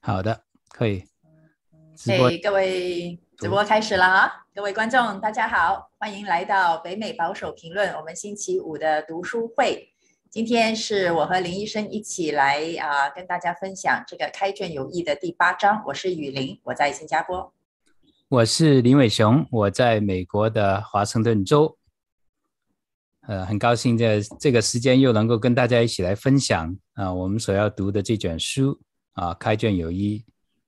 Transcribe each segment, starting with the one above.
好的，可以。直播嘿，各位直播开始了啊！各位观众，大家好，欢迎来到北美保守评论。我们星期五的读书会，今天是我和林医生一起来啊、呃，跟大家分享这个开卷有益的第八章。我是雨林，我在新加坡。我是林伟雄，我在美国的华盛顿州。呃，很高兴在这个时间又能够跟大家一起来分享啊、呃，我们所要读的这卷书啊，呃《开卷有益》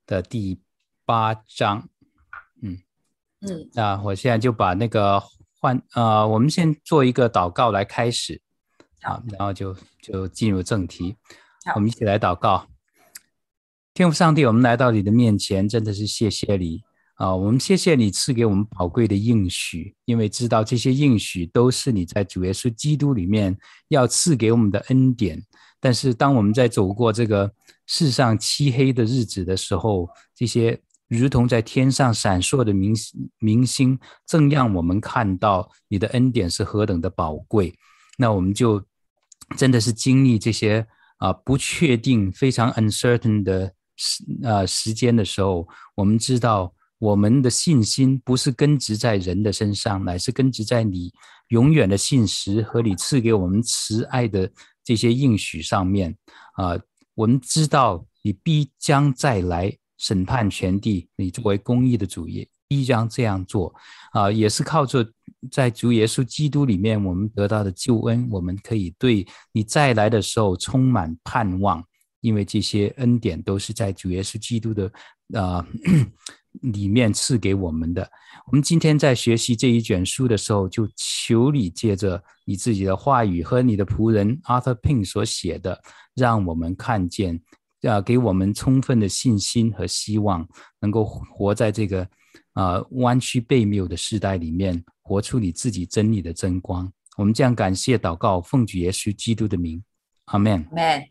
的第八章。嗯嗯，那我现在就把那个换呃，我们先做一个祷告来开始，好，然后就就进入正题。我们一起来祷告，天父上帝，我们来到你的面前，真的是谢谢你。啊，我们谢谢你赐给我们宝贵的应许，因为知道这些应许都是你在主耶稣基督里面要赐给我们的恩典。但是，当我们在走过这个世上漆黑的日子的时候，这些如同在天上闪烁的明明星，正让我们看到你的恩典是何等的宝贵。那我们就真的是经历这些啊不确定、非常 uncertain 的时啊时间的时候，我们知道。我们的信心不是根植在人的身上，乃是根植在你永远的信实和你赐给我们慈爱的这些应许上面。啊、我们知道你必将再来审判全地，你作为公义的主也必将这样做。啊、也是靠着在主耶稣基督里面我们得到的救恩，我们可以对你再来的时候充满盼望，因为这些恩典都是在主耶稣基督的啊。呃 里面赐给我们的，我们今天在学习这一卷书的时候，就求你借着你自己的话语和你的仆人 Arthur Pink 所写的，让我们看见，啊，给我们充分的信心和希望，能够活在这个啊弯曲悖谬的时代里面，活出你自己真理的真光。我们这样感谢祷告，奉主耶稣基督的名，阿门。Amen。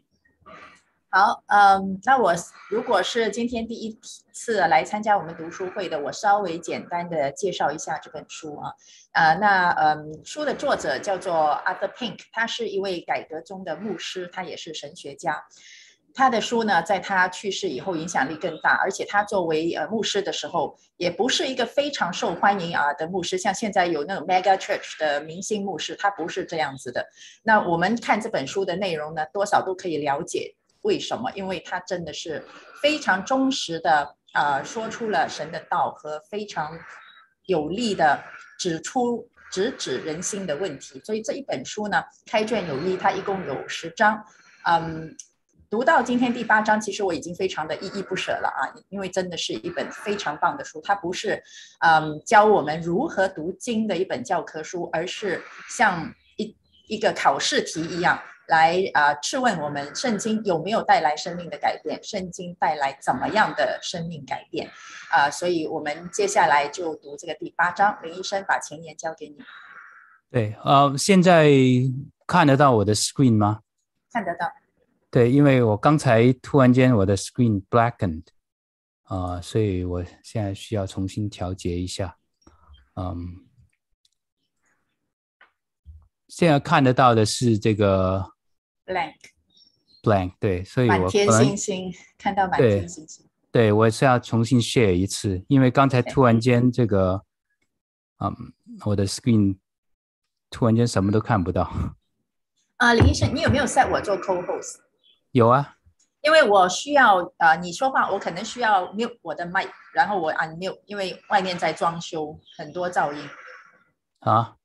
好，嗯，那我如果是今天第一次来参加我们读书会的，我稍微简单的介绍一下这本书啊，呃，那嗯，书的作者叫做 Arthur Pink，他是一位改革中的牧师，他也是神学家。他的书呢，在他去世以后影响力更大，而且他作为呃牧师的时候，也不是一个非常受欢迎啊的牧师，像现在有那种 mega church 的明星牧师，他不是这样子的。那我们看这本书的内容呢，多少都可以了解。为什么？因为他真的是非常忠实的啊、说出了神的道和非常有力的指出直指人心的问题。所以这一本书呢，开卷有益，它一共有十章。嗯，读到今天第八章，其实我已经非常的依依不舍了啊，因为真的是一本非常棒的书。它不是嗯教我们如何读经的一本教科书，而是像一一个考试题一样。来啊、呃，质问我们圣经有没有带来生命的改变？圣经带来怎么样的生命改变？啊、呃，所以我们接下来就读这个第八章。林医生把前言交给你。对，呃，现在看得到我的 screen 吗？看得到。对，因为我刚才突然间我的 screen blackened，啊、呃，所以我现在需要重新调节一下。嗯，现在看得到的是这个。blank，blank，对，所以我满天星星看到满天星星，对，对我是要重新 share 一次，因为刚才突然间这个，嗯，我的 screen 突然间什么都看不到。啊，林医生，你有没有 set 我做 co-host？有啊，因为我需要呃你说话，我可能需要 mute 我的麦，然后我 unmute，因为外面在装修，很多噪音。啊。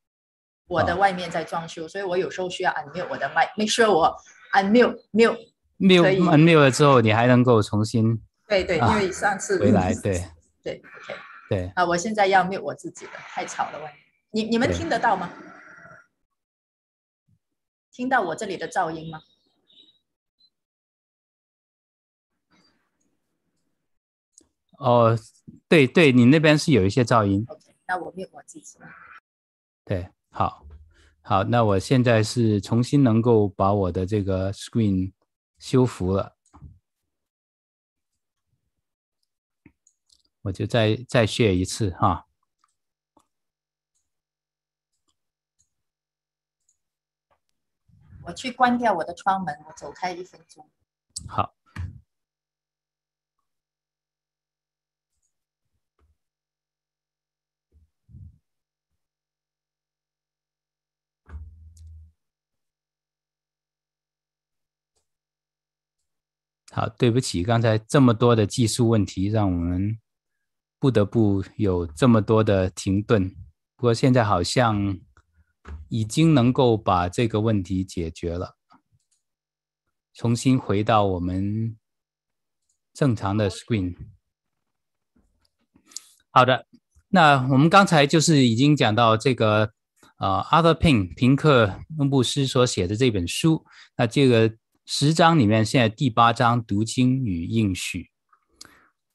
我的外面在装修，哦，所以我有时候需要 unmute 我的麦，make sure 我 unmute mute mute unmute 了之后，你还能够重新对对，因为上次回来对对 OK 对啊，我现在要 mute 我自己的，太吵了外面，你你们听得到吗？听到我这里的噪音吗？哦对对你那边是有一些噪音。那我灭火器起对好好那我现在是重新能够把我的这个 screen 修复了。我就再再卸一次哈。我去关掉我的窗门我走开一分钟。好。好，对不起，刚才这么多的技术问题，让我们不得不有这么多的停顿。不过现在好像已经能够把这个问题解决了，重新回到我们正常的 screen。好的，那我们刚才就是已经讲到这个呃，Arthur Pink 平克牧师所写的这本书，那这个。十章里面，现在第八章读经与应许，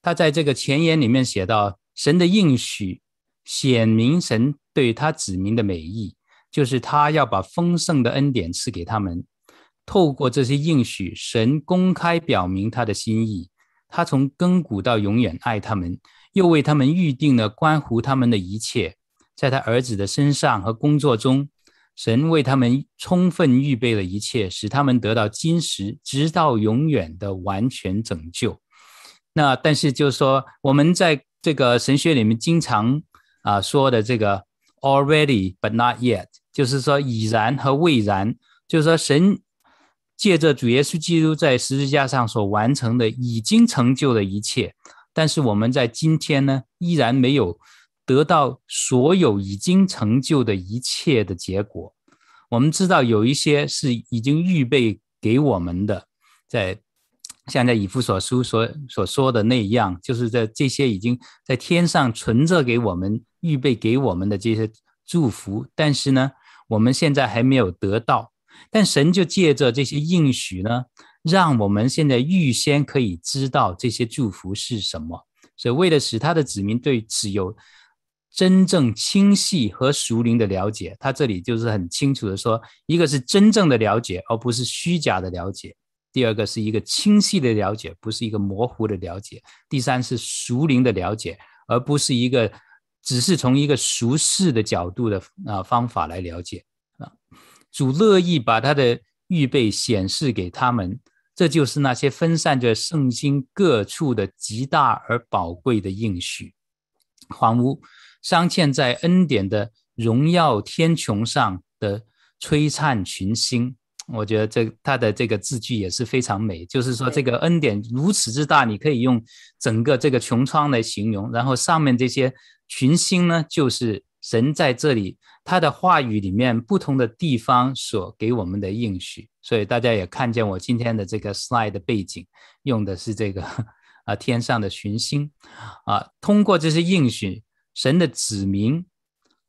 他在这个前言里面写到，神的应许显明神对他子民的美意，就是他要把丰盛的恩典赐给他们。透过这些应许，神公开表明他的心意，他从亘古到永远爱他们，又为他们预定了关乎他们的一切，在他儿子的身上和工作中。神为他们充分预备了一切，使他们得到今时直到永远的完全拯救。那但是就是说，我们在这个神学里面经常啊说的这个 already but not yet，就是说已然和未然，就是说神借着主耶稣基督在十字架上所完成的已经成就的一切，但是我们在今天呢依然没有。得到所有已经成就的一切的结果，我们知道有一些是已经预备给我们的，在像在以弗所书所所说的那样，就是在这些已经在天上存着给我们预备给我们的这些祝福，但是呢，我们现在还没有得到，但神就借着这些应许呢，让我们现在预先可以知道这些祝福是什么，所以为了使他的子民对此有。真正清晰和熟灵的了解，他这里就是很清楚的说，一个是真正的了解，而不是虚假的了解；第二个是一个清晰的了解，不是一个模糊的了解；第三是熟灵的了解，而不是一个只是从一个俗世的角度的啊方法来了解啊。主乐意把他的预备显示给他们，这就是那些分散在圣经各处的极大而宝贵的应许，房屋。镶嵌在恩典的荣耀天穹上的璀璨群星，我觉得这他的这个字句也是非常美。就是说，这个恩典如此之大，你可以用整个这个穹苍来形容。然后上面这些群星呢，就是神在这里他的话语里面不同的地方所给我们的应许。所以大家也看见我今天的这个 slide 的背景用的是这个 啊天上的群星啊，通过这些应许。神的子民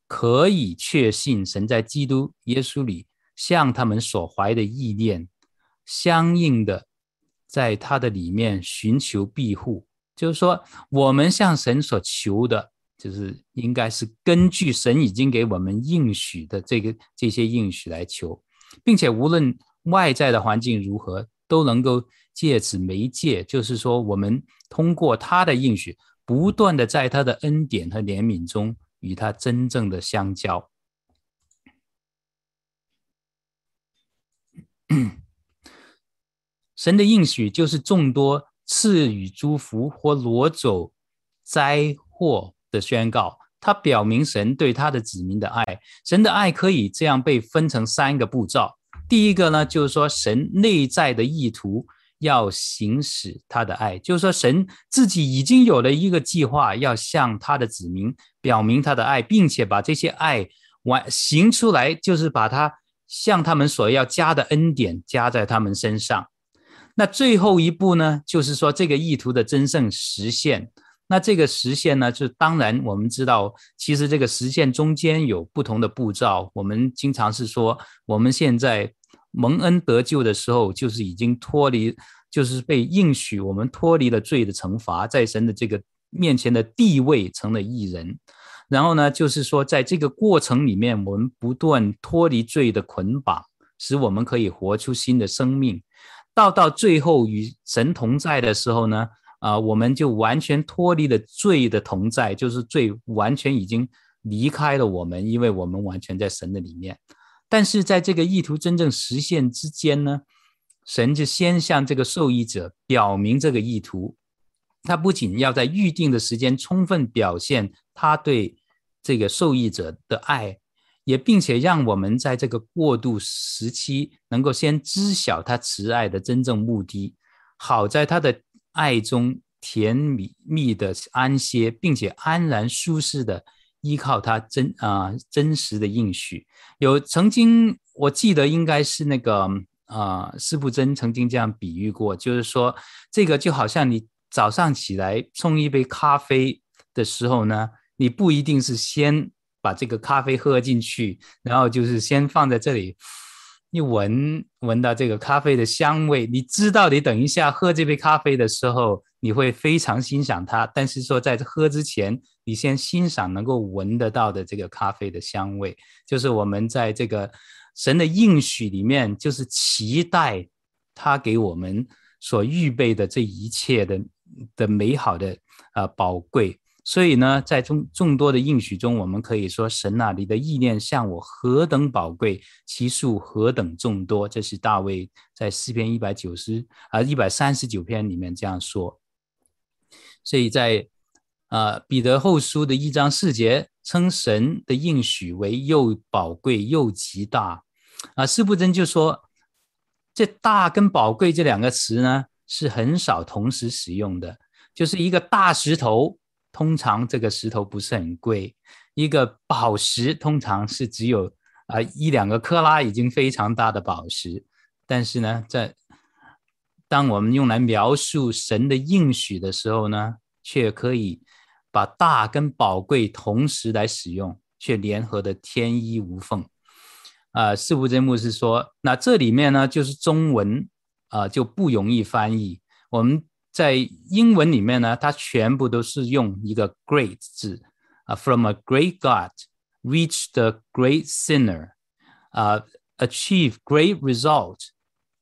可以确信，神在基督耶稣里向他们所怀的意念相应的，在他的里面寻求庇护。就是说，我们向神所求的，就是应该是根据神已经给我们应许的这个这些应许来求，并且无论外在的环境如何，都能够借此媒介，就是说，我们通过他的应许。不断的在他的恩典和怜悯中与他真正的相交。神的应许就是众多赐予祝福或挪走灾祸的宣告，他表明神对他的子民的爱。神的爱可以这样被分成三个步骤。第一个呢，就是说神内在的意图。要行使他的爱，就是说，神自己已经有了一个计划，要向他的子民表明他的爱，并且把这些爱完行出来，就是把他向他们所要加的恩典加在他们身上。那最后一步呢，就是说这个意图的真正实现。那这个实现呢，就当然我们知道，其实这个实现中间有不同的步骤。我们经常是说，我们现在。蒙恩得救的时候，就是已经脱离，就是被应许我们脱离了罪的惩罚，在神的这个面前的地位成了义人。然后呢，就是说，在这个过程里面，我们不断脱离罪的捆绑，使我们可以活出新的生命。到到最后与神同在的时候呢，啊、我们就完全脱离了罪的同在，就是罪完全已经离开了我们，因为我们完全在神的里面。但是在这个意图真正实现之间呢，神就先向这个受益者表明这个意图，他不仅要在预定的时间充分表现他对这个受益者的爱，也并且让我们在这个过渡时期能够先知晓他慈爱的真正目的，好在他的爱中甜蜜蜜的安歇，并且安然舒适的依靠他真啊、真实的应许。有曾经我记得应该是那个。啊、呃，司布真曾经这样比喻过，就是说，这个就好像你早上起来冲一杯咖啡的时候呢，你不一定是先把这个咖啡喝进去，然后就是先放在这里，你闻闻到这个咖啡的香味，你知道你等一下喝这杯咖啡的时候，你会非常欣赏它，但是说在喝之前，你先欣赏能够闻得到的这个咖啡的香味，就是我们在这个。神的应许里面，就是期待他给我们所预备的这一切的的美好的啊宝贵。所以呢，在众众多的应许中，我们可以说，神那里的意念向我何等宝贵，其数何等众多。这是大卫在诗篇一百九十啊一百三十九篇里面这样说。所以在啊彼得后书的一章四节，称神的应许为又宝贵又极大。啊，司布真就说，这“大”跟“宝贵”这两个词呢，是很少同时使用的。就是一个大石头，通常这个石头不是很贵；一个宝石，通常是只有啊一两个克拉，已经非常大的宝石。但是呢，在当我们用来描述神的应许的时候呢，却可以把“大”跟“宝贵”同时来使用，却联合得天衣无缝。啊，司布真牧师说，那这里面呢，就是中文啊、呃、就不容易翻译。我们在英文里面呢，它全部都是用一个 “great” 字啊，from a great God reach the great sinner，啊，achieve great result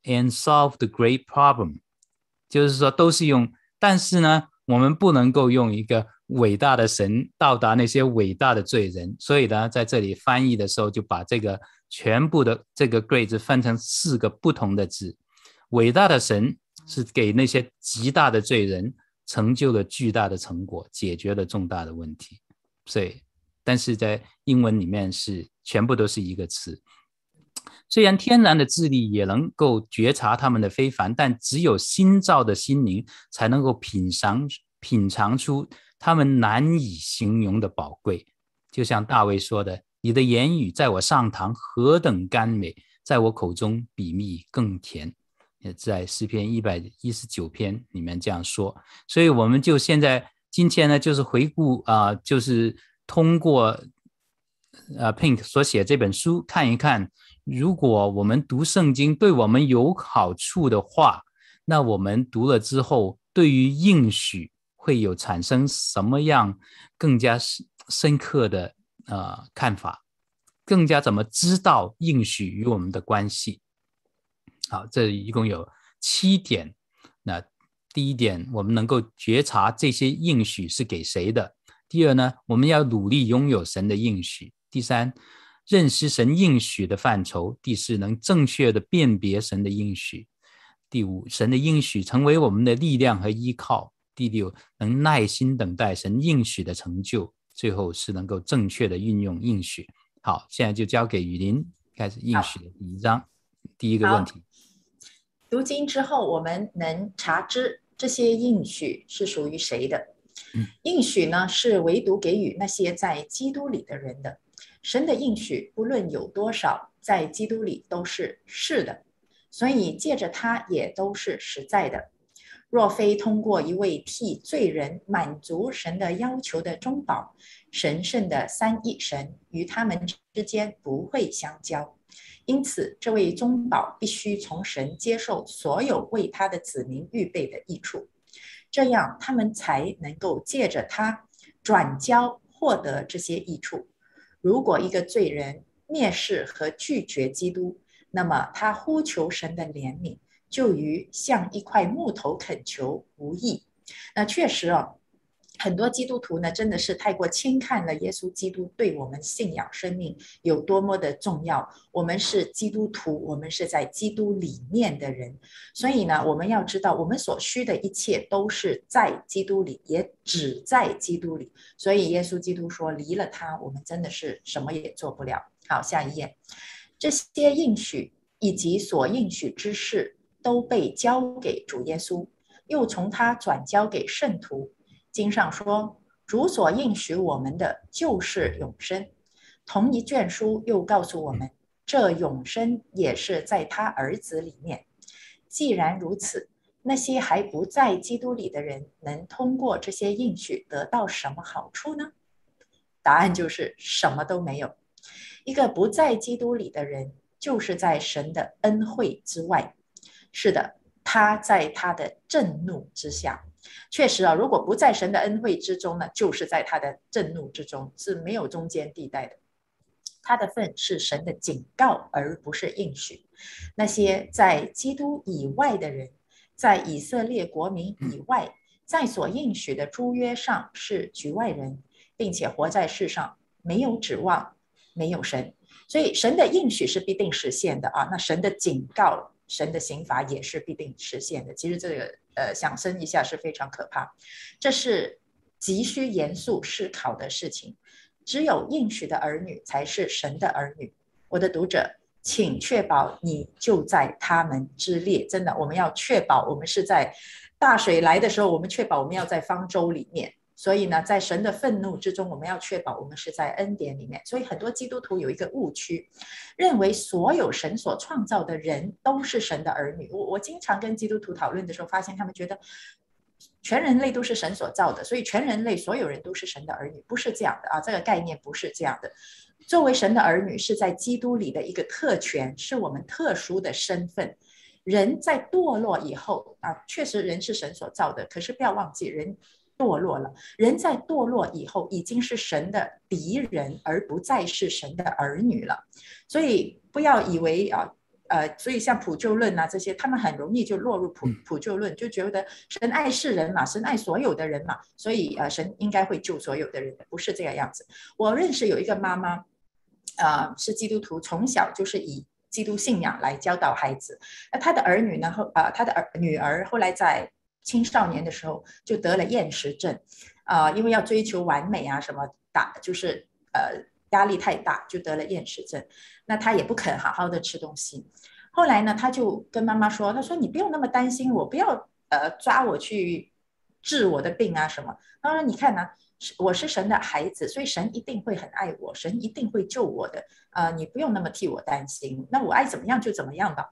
and solve the great problem，就是说都是用，但是呢，我们不能够用一个伟大的神到达那些伟大的罪人，所以呢，在这里翻译的时候就把这个。全部的这个 great 字分成四个不同的字，伟大的神是给那些极大的罪人成就了巨大的成果，解决了重大的问题。所以，但是在英文里面是全部都是一个词。虽然天然的智力也能够觉察他们的非凡，但只有新造的心灵才能够品尝品尝出他们难以形容的宝贵。就像大卫说的。你的言语在我上膛何等甘美，在我口中比蜜更甜。也在诗篇一百一十九篇里面这样说。所以我们就现在今天呢，就是回顾啊、就是通过呃 Pink 所写这本书看一看，如果我们读圣经对我们有好处的话，那我们读了之后，对于应许会有产生什么样更加深深刻的？呃，看法更加怎么知道应许与我们的关系？好，这一共有七点。那第一点，我们能够觉察这些应许是给谁的；第二呢，我们要努力拥有神的应许；第三，认识神应许的范畴；第四，能正确的辨别神的应许；第五，神的应许成为我们的力量和依靠；第六，能耐心等待神应许的成就。最后是能够正确的运用应许。好，现在就交给雨林开始应许的第一章，第一个问题。读经之后，我们能查知这些应许是属于谁的？嗯、应许呢，是唯独给予那些在基督里的人的。神的应许不论有多少，在基督里都是是的，所以借着他也都是实在的。若非通过一位替罪人满足神的要求的中保，神圣的三一神与他们之间不会相交。因此，这位中保必须从神接受所有为他的子民预备的益处，这样他们才能够借着他转交获得这些益处。如果一个罪人蔑视和拒绝基督，那么他呼求神的怜悯。就与向一块木头恳求无异。那确实啊。很多基督徒呢，真的是太过轻看了耶稣基督对我们信仰生命有多么的重要。我们是基督徒，我们是在基督里面的人，所以呢，我们要知道，我们所需的一切都是在基督里，也只在基督里。所以耶稣基督说，离了他，我们真的是什么也做不了。好，下一页，这些应许以及所应许之事都被交给主耶稣，又从他转交给圣徒。经上说，主所应许我们的就是永生。同一卷书又告诉我们，这永生也是在他儿子里面。既然如此，那些还不在基督里的人，能通过这些应许得到什么好处呢？答案就是什么都没有。一个不在基督里的人，就是在神的恩惠之外。是的，他在他的震怒之下。确实啊，如果不在神的恩惠之中呢，就是在他的震怒之中，是没有中间地带的。他的份是神的警告，而不是应许。那些在基督以外的人，在以色列国民以外，在所应许的诸约上是局外人，并且活在世上没有指望，没有神。所以神的应许是必定实现的啊，那神的警告。神的刑罚也是必定实现的。其实这个呃，想深一下是非常可怕，这是急需严肃思考的事情。只有应许的儿女才是神的儿女。我的读者，请确保你就在他们之列。真的，我们要确保我们是在大水来的时候，我们确保我们要在方舟里面。所以呢，在神的愤怒之中，我们要确保我们是在恩典里面。所以很多基督徒有一个误区，认为所有神所创造的人都是神的儿女。我我经常跟基督徒讨论的时候，发现他们觉得全人类都是神所造的，所以全人类所有人都是神的儿女，不是这样的啊！这个概念不是这样的。作为神的儿女，是在基督里的一个特权，是我们特殊的身份。人在堕落以后啊，确实人是神所造的，可是不要忘记人。堕落了，人在堕落以后已经是神的敌人，而不再是神的儿女了。所以不要以为啊，呃，所以像普救论啊这些，他们很容易就落入普普救论，就觉得神爱世人嘛，神爱所有的人嘛，所以呃，神应该会救所有的人，不是这个样子。我认识有一个妈妈，啊、呃，是基督徒，从小就是以基督信仰来教导孩子。那她的儿女呢？后啊，她的儿女儿后来在。青少年的时候就得了厌食症，啊、因为要追求完美啊，什么打就是呃压力太大，就得了厌食症。那他也不肯好好的吃东西。后来呢，他就跟妈妈说：“他说你不用那么担心我，不要呃抓我去治我的病啊什么。”他说：“你看呢、啊，我是神的孩子，所以神一定会很爱我，神一定会救我的。啊、你不用那么替我担心，那我爱怎么样就怎么样吧。”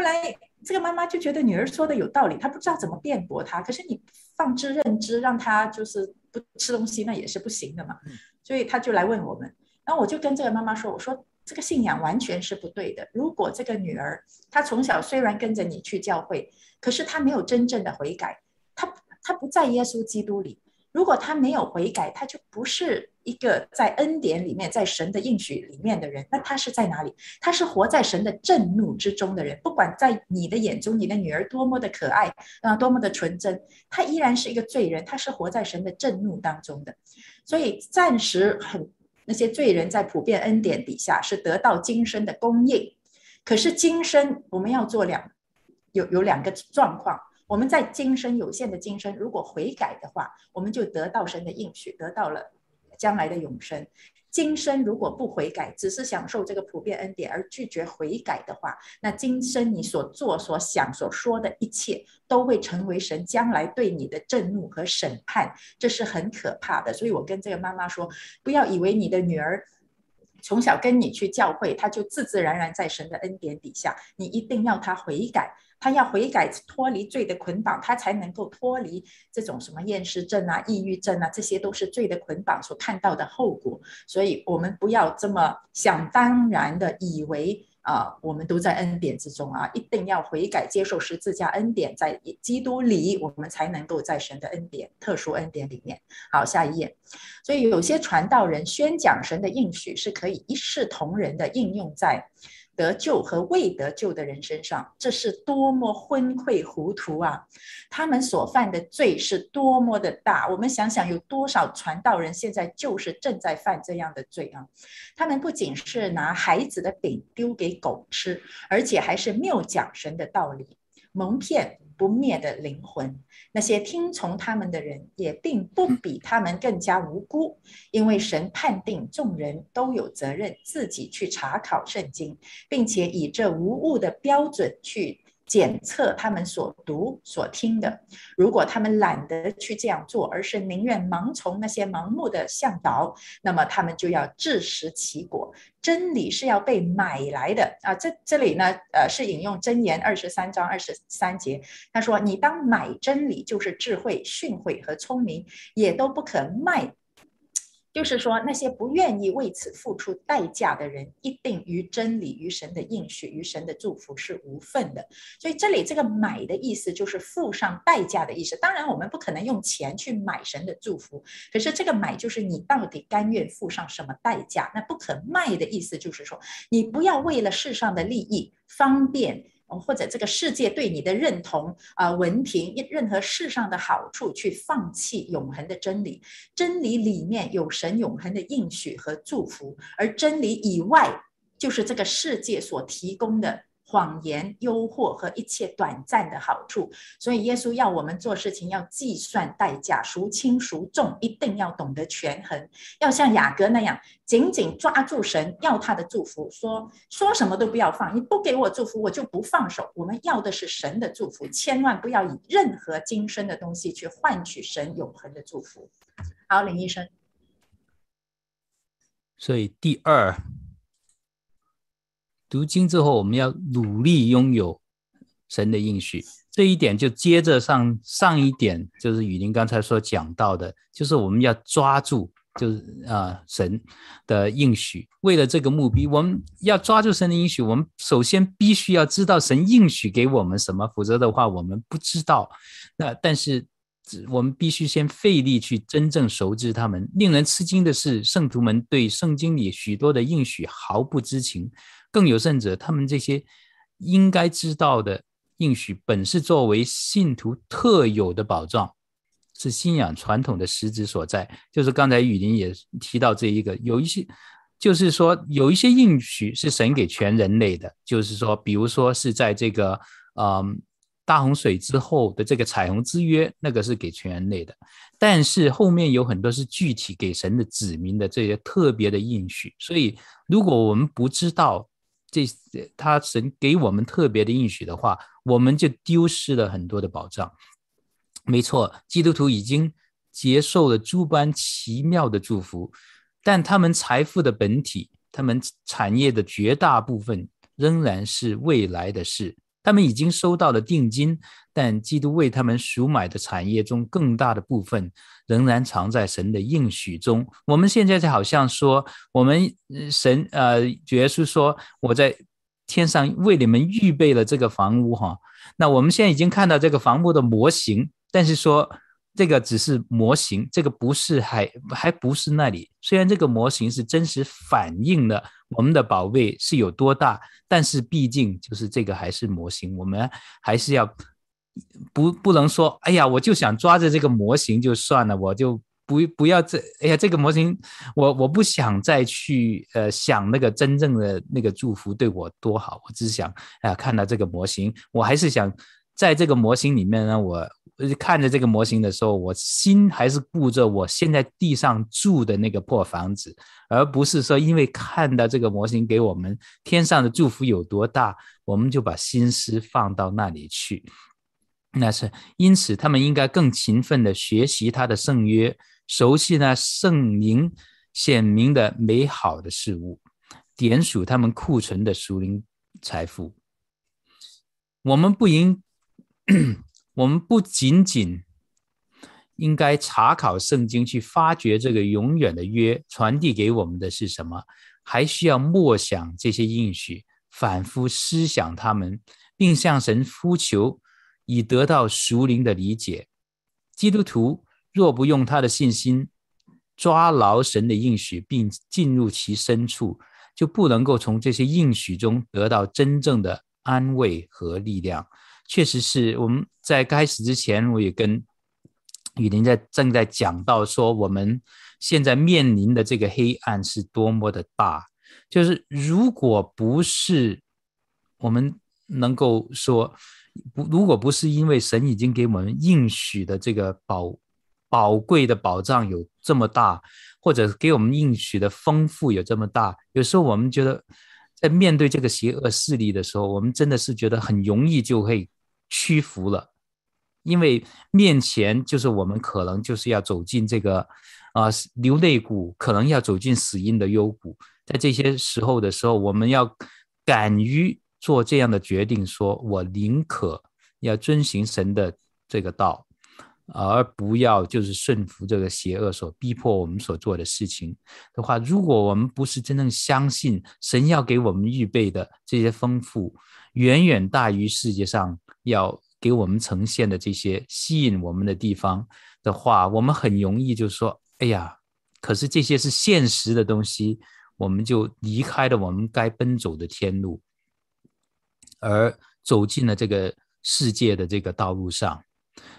后来。这个妈妈就觉得女儿说的有道理，她不知道怎么辩驳她。可是你放之任之，让她就是不吃东西，那也是不行的嘛。所以她就来问我们，然后我就跟这个妈妈说：“我说这个信仰完全是不对的。如果这个女儿她从小虽然跟着你去教会，可是她没有真正的悔改，她她不在耶稣基督里。”如果她没有悔改，她就不是一个在恩典里面、在神的应许里面的人。那他是在哪里？他是活在神的震怒之中的人。不管在你的眼中，你的女儿多么的可爱啊，多么的纯真，他依然是一个罪人。他是活在神的震怒当中的。所以暂时很那些罪人在普遍恩典底下是得到今生的供应。可是今生我们要做两有有两个状况。我们在今生有限的今生，如果悔改的话，我们就得到神的应许，得到了将来的永生。今生如果不悔改，只是享受这个普遍恩典而拒绝悔改的话，那今生你所做、所想、所说的一切，都会成为神将来对你的震怒和审判，这是很可怕的。所以我跟这个妈妈说，不要以为你的女儿从小跟你去教会，她就自自然然在神的恩典底下，你一定要她悔改。他要悔改，脱离罪的捆绑，他才能够脱离这种什么厌食症啊、抑郁症啊，这些都是罪的捆绑所看到的后果。所以，我们不要这么想当然的以为啊、我们都在恩典之中啊，一定要悔改，接受十字架恩典，在基督里，我们才能够在神的恩典、特殊恩典里面。好，下一页。所以，有些传道人宣讲神的应许，是可以一视同仁的应用在。得救和未得救的人身上，这是多么昏聩糊涂啊！他们所犯的罪是多么的大。我们想想，有多少传道人现在就是正在犯这样的罪啊！他们不仅是拿孩子的饼丢给狗吃，而且还是谬讲神的道理，蒙骗不灭的灵魂。那些听从他们的人也并不比他们更加无辜，因为神判定众人都有责任自己去查考圣经，并且以这无误的标准去。检测他们所读所听的，如果他们懒得去这样做，而是宁愿盲从那些盲目的向导，那么他们就要自食其果。真理是要被买来的啊！这这里呢，呃，是引用箴言二十三章二十三节，他说：“你当买真理，就是智慧、训诲和聪明，也都不可卖。”就是说，那些不愿意为此付出代价的人，一定与真理、与神的应许、与神的祝福是无份的。所以这里这个“买”的意思就是付上代价的意思。当然，我们不可能用钱去买神的祝福，可是这个“买”就是你到底甘愿付上什么代价？那不可卖的意思就是说，你不要为了世上的利益、方便。或者这个世界对你的认同啊、文凭，任何世上的好处，去放弃永恒的真理。真理里面有神永恒的应许和祝福，而真理以外，就是这个世界所提供的。谎言、诱惑和一切短暂的好处，所以耶稣要我们做事情要计算代价，孰轻孰重，一定要懂得权衡，要像雅各那样紧紧抓住神要他的祝福，说说什么都不要放，你不给我祝福，我就不放手。我们要的是神的祝福，千万不要以任何今生的东西去换取神永恒的祝福。好，林医生。所以第二。读经之后，我们要努力拥有神的应许。这一点就接着上上一点，就是雨林刚才所讲到的，就是我们要抓住，就是啊、神的应许。为了这个目的，我们要抓住神的应许。我们首先必须要知道神应许给我们什么，否则的话我们不知道。那但是我们必须先费力去真正熟知他们。令人吃惊的是，圣徒们对圣经里许多的应许毫不知情。更有甚者，他们这些应该知道的应许，本是作为信徒特有的保障，是信仰传统的实质所在。就是刚才雨林也提到这一个，有一些，就是说有一些应许是神给全人类的，就是说，比如说是在这个嗯大洪水之后的这个彩虹之约，那个是给全人类的。但是后面有很多是具体给神的子民的这些特别的应许，所以如果我们不知道，这他神给我们特别的应许的话，我们就丢失了很多的保障。没错，基督徒已经接受了诸般奇妙的祝福，但他们财富的本体，他们产业的绝大部分仍然是未来的事。他们已经收到了定金，但基督为他们赎买的产业中更大的部分仍然藏在神的应许中。我们现在就好像说，我们神呃，主耶稣说，我在天上为你们预备了这个房屋哈。那我们现在已经看到这个房屋的模型，但是说。这个只是模型，这个不是还还不是那里。虽然这个模型是真实反映了我们的宝贝是有多大，但是毕竟就是这个还是模型，我们还是要不不能说，哎呀，我就想抓着这个模型就算了，我就不不要这，哎呀，这个模型我我不想再去呃想那个真正的那个祝福对我多好，我只想哎呀看到这个模型，我还是想在这个模型里面呢，我。看着这个模型的时候，我心还是顾着我现在地上住的那个破房子，而不是说因为看到这个模型给我们天上的祝福有多大，我们就把心思放到那里去。那是因此，他们应该更勤奋地学习他的圣约，熟悉那圣灵显明的美好的事物，点数他们库存的属灵财富。我们不应。我们不仅仅应该查考圣经，去发掘这个永远的约，传递给我们的是什么？还需要默想这些应许，反复思想他们，并向神呼求，以得到属灵的理解。基督徒若不用他的信心抓牢神的应许，并进入其深处，就不能够从这些应许中得到真正的安慰和力量。确实是我们在开始之前，我也跟雨林在正在讲到说，我们现在面临的这个黑暗是多么的大。就是如果不是我们能够说，不，如果不是因为神已经给我们应许的这个宝宝贵的保障有这么大，或者给我们应许的丰富有这么大，有时候我们觉得在面对这个邪恶势力的时候，我们真的是觉得很容易就会屈服了，因为面前就是我们可能就是要走进这个啊、流泪谷，可能要走进死荫的幽谷，在这些时候的时候，我们要敢于做这样的决定，说我宁可要遵循神的这个道。而不要就是顺服这个邪恶所逼迫我们所做的事情的话，如果我们不是真正相信神要给我们预备的这些丰富，远远大于世界上要给我们呈现的这些吸引我们的地方的话，我们很容易就说：“哎呀，可是这些是现实的东西，我们就离开了我们该奔走的天路，而走进了这个世界的这个道路上。”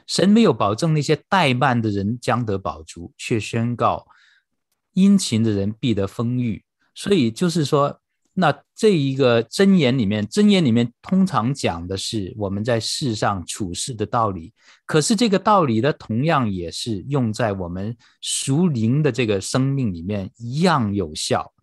神没有保证那些怠慢的人将得饱足，却宣告殷勤的人必得丰裕。所以就是说，那这一个箴言里面，箴言里面通常讲的是我们在世上处事的道理。可是这个道理呢，同样也是用在我们属灵的这个生命里面一样有效。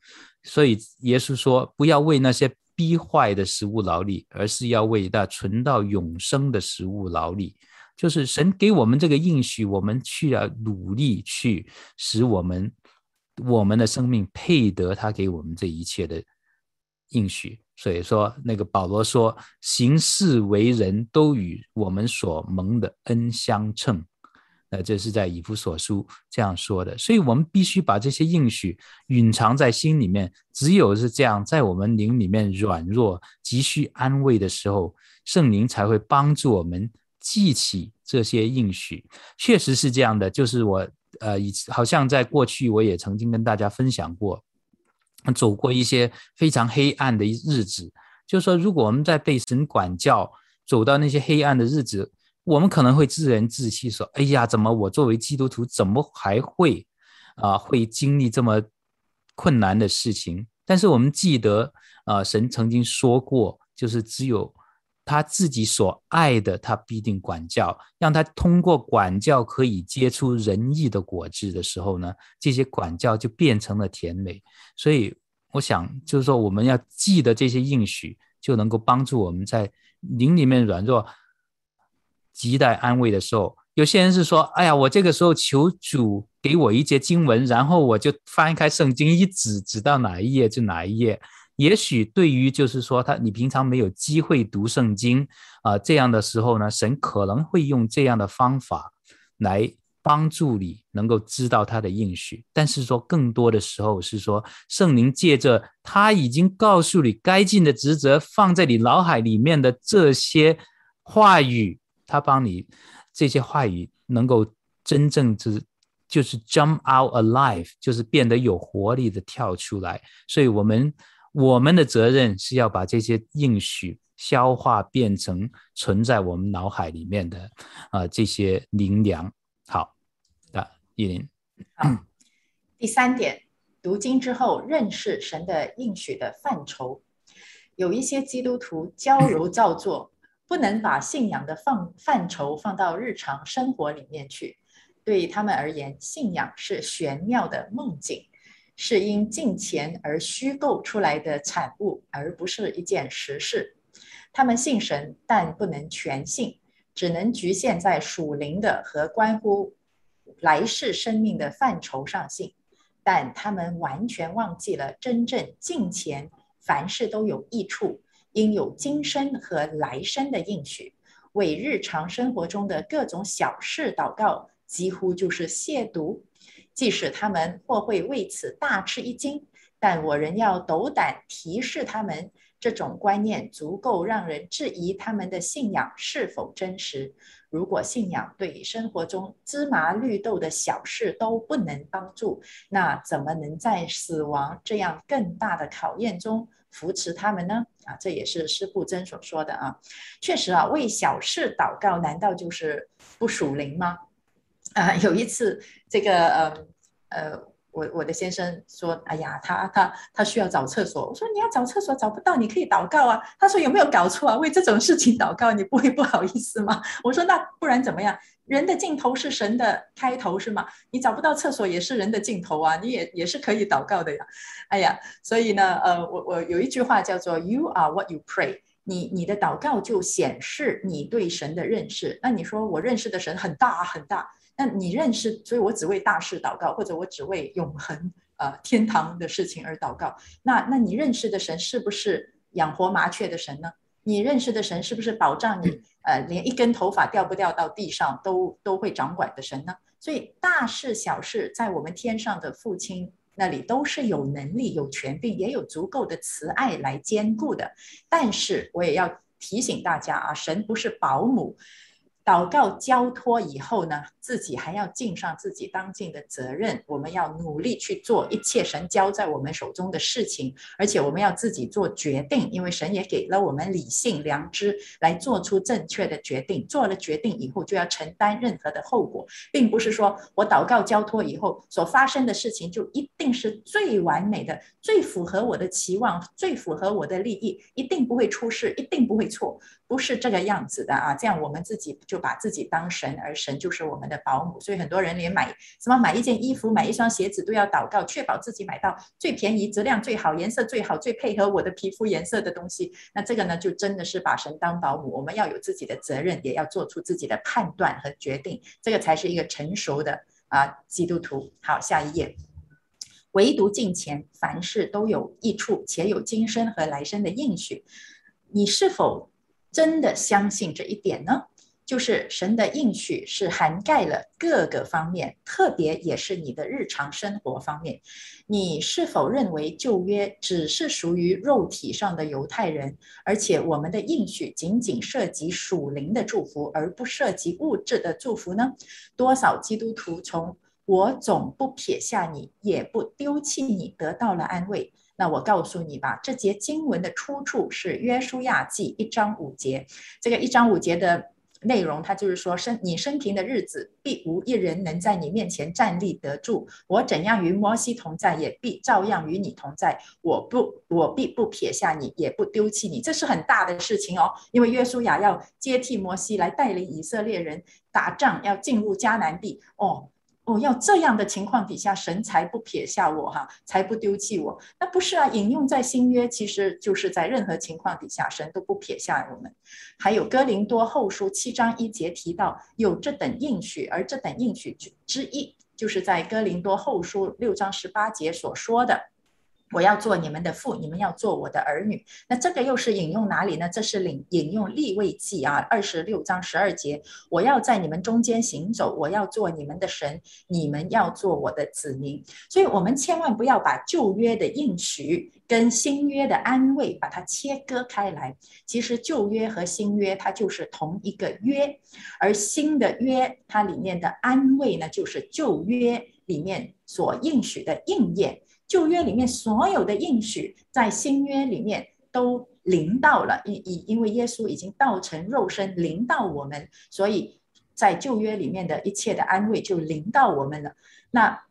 所以耶稣说，不要为那些逼坏的食物劳力，而是要为那存到永生的食物劳力。就是神给我们这个应许，我们去要努力去使我们我们的生命配得他给我们这一切的应许。所以说，那个保罗说，行事为人都与我们所蒙的恩相称。那这是在以弗所书这样说的。所以我们必须把这些应许隐藏在心里面。只有是这样，在我们灵里面软弱、急需安慰的时候，圣灵才会帮助我们。记起这些应许，确实是这样的。就是我，呃，以好像在过去，我也曾经跟大家分享过，走过一些非常黑暗的日子。就是说，如果我们在被神管教，走到那些黑暗的日子，我们可能会自怨自弃，说：“哎呀，怎么我作为基督徒，怎么还会啊、会经历这么困难的事情？”但是我们记得，啊、神曾经说过，就是只有。他自己所爱的，他必定管教，让他通过管教可以结出仁义的果子的时候呢，这些管教就变成了甜美。所以我想，就是说我们要记得这些应许，就能够帮助我们在灵里面软弱、亟待安慰的时候。有些人是说：“哎呀，我这个时候求主给我一节经文，然后我就翻开圣经一指，指到哪一页就哪一页。”也许对于就是说他你平常没有机会读圣经啊，这样的时候呢，神可能会用这样的方法来帮助你能够知道他的应许。但是说更多的时候是说圣灵借着他已经告诉你该尽的职责放在你脑海里面的这些话语，他帮你这些话语能够真正之就是 jump out alive，就是变得有活力的跳出来。所以我们。我们的责任是要把这些应许消化，变成存在我们脑海里面的啊、呃、这些灵粮。好，啊，依林。好，第三点，读经之后认识神的应许的范畴。有一些基督徒矫揉 造作，不能把信仰的放范畴放到日常生活里面去。对他们而言，信仰是玄妙的梦境。是因敬虔而虚构出来的产物，而不是一件实事。他们信神，但不能全信，只能局限在属灵的和关乎来世生命的范畴上信。但他们完全忘记了真正敬虔，凡事都有益处，应有今生和来生的应许。为日常生活中的各种小事祷告，几乎就是亵渎。即使他们或会为此大吃一惊，但我仍要斗胆提示他们，这种观念足够让人质疑他们的信仰是否真实。如果信仰对生活中芝麻绿豆的小事都不能帮助，那怎么能在死亡这样更大的考验中扶持他们呢？啊，这也是施布真所说的啊。确实啊，为小事祷告，难道就是不属灵吗？啊，有一次这个呃呃。我我的先生说：“哎呀，他他他需要找厕所。”我说：“你要找厕所找不到，你可以祷告啊。”他说：“有没有搞错啊？为这种事情祷告，你不会不好意思吗？”我说：“那不然怎么样？人的尽头是神的开头，是吗？你找不到厕所也是人的尽头啊，你也也是可以祷告的呀。”哎呀，所以呢，呃，我我有一句话叫做 “You are what you pray”，你你的祷告就显示你对神的认识。那你说我认识的神很大很大。那你认识，所以我只为大事祷告，或者我只为永恒呃天堂的事情而祷告。那那你认识的神是不是养活麻雀的神呢？你认识的神是不是保障你呃连一根头发掉不掉到地上都都会掌管的神呢？所以大事小事在我们天上的父亲那里都是有能力、有权柄，也有足够的慈爱来兼顾的。但是我也要提醒大家啊，神不是保姆。祷告交托以后呢，自己还要尽上自己当尽的责任。我们要努力去做一切神交在我们手中的事情，而且我们要自己做决定，因为神也给了我们理性、良知来做出正确的决定。做了决定以后，就要承担任何的后果，并不是说我祷告交托以后所发生的事情就一定是最完美的、最符合我的期望、最符合我的利益，一定不会出事，一定不会错，不是这个样子的啊！这样我们自己就。把自己当神，而神就是我们的保姆。所以很多人连买什么买一件衣服、买一双鞋子都要祷告，确保自己买到最便宜、质量最好、颜色最好、最配合我的皮肤颜色的东西。那这个呢，就真的是把神当保姆。我们要有自己的责任，也要做出自己的判断和决定，这个才是一个成熟的啊基督徒。好，下一页，唯独敬虔，凡事都有益处，且有今生和来生的应许。你是否真的相信这一点呢？就是神的应许是涵盖了各个方面，特别也是你的日常生活方面。你是否认为旧约只是属于肉体上的犹太人，而且我们的应许仅仅涉及属灵的祝福，而不涉及物质的祝福呢？多少基督徒从“我总不撇下你，也不丢弃你”得到了安慰？那我告诉你吧，这节经文的出处是约书亚记一章五节。这个一章五节的。内容，他就是说，生你生平的日子，必无一人能在你面前站立得住。我怎样与摩西同在，也必照样与你同在。我不，我必不撇下你，也不丢弃你。这是很大的事情哦，因为约书亚要接替摩西来带领以色列人打仗，要进入迦南地哦。哦，要这样的情况底下，神才不撇下我哈，才不丢弃我。那不是啊，引用在新约，其实就是在任何情况底下，神都不撇下我们。还有哥林多后书七章一节提到有这等应许，而这等应许之一，就是在哥林多后书六章十八节所说的。我要做你们的父，你们要做我的儿女。那这个又是引用哪里呢？这是引引用利未记啊，二十六章十二节。我要在你们中间行走，我要做你们的神，你们要做我的子民。所以，我们千万不要把旧约的应许跟新约的安慰把它切割开来。其实旧约和新约它就是同一个约，而新的约它里面的安慰呢，就是旧约里面所应许的应验。旧约里面所有的应许，在新约里面都临到了，因因因为耶稣已经道成肉身临到我们，所以在旧约里面的一切的安慰就临到我们了。那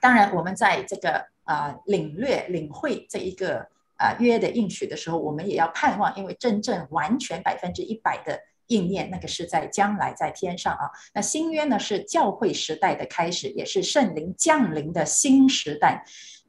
当然，我们在这个啊、领略领会这一个啊、约的应许的时候，我们也要盼望，因为真正完全百分之一百的应验，那个是在将来在天上啊。那新约呢，是教会时代的开始，也是圣灵降临的新时代。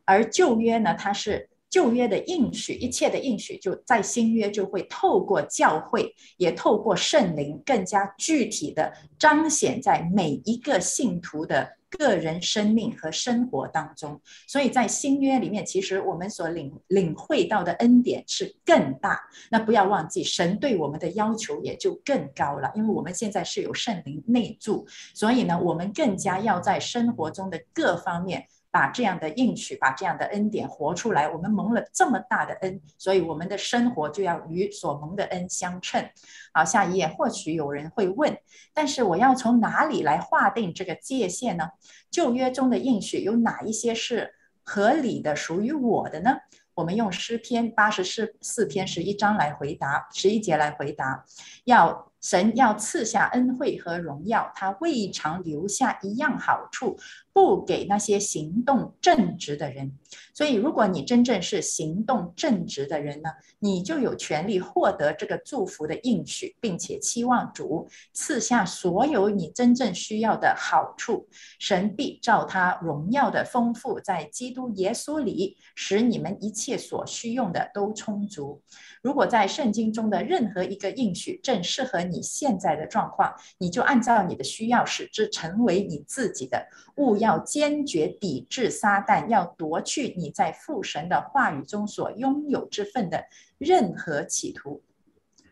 而旧约呢，它是旧约的应许，一切的应许就在新约就会透过教会，也透过圣灵，更加具体的彰显在每一个信徒的个人生命和生活当中。所以在新约里面，其实我们所领领会到的恩典是更大。那不要忘记，神对我们的要求也就更高了，因为我们现在是有圣灵内住，所以呢，我们更加要在生活中的各方面。把这样的应许、把这样的恩典活出来。我们蒙了这么大的恩，所以我们的生活就要与所蒙的恩相称。好，下一页，或许有人会问，但是我要从哪里来划定这个界限呢？旧约中的应许有哪一些是合理的、属于我的呢？我们用诗篇八十四四篇十一章来回答，十一节来回答，要。神要赐下恩惠和荣耀，他未尝留下一样好处，不给那些行动正直的人。所以，如果你真正是行动正直的人呢，你就有权利获得这个祝福的应许，并且期望主赐下所有你真正需要的好处。神必照他荣耀的丰富，在基督耶稣里，使你们一切所需用的都充足。如果在圣经中的任何一个应许正适合你现在的状况，你就按照你的需要使之成为你自己的。务要坚决抵制撒旦，要夺去你在父神的话语中所拥有之份的任何企图。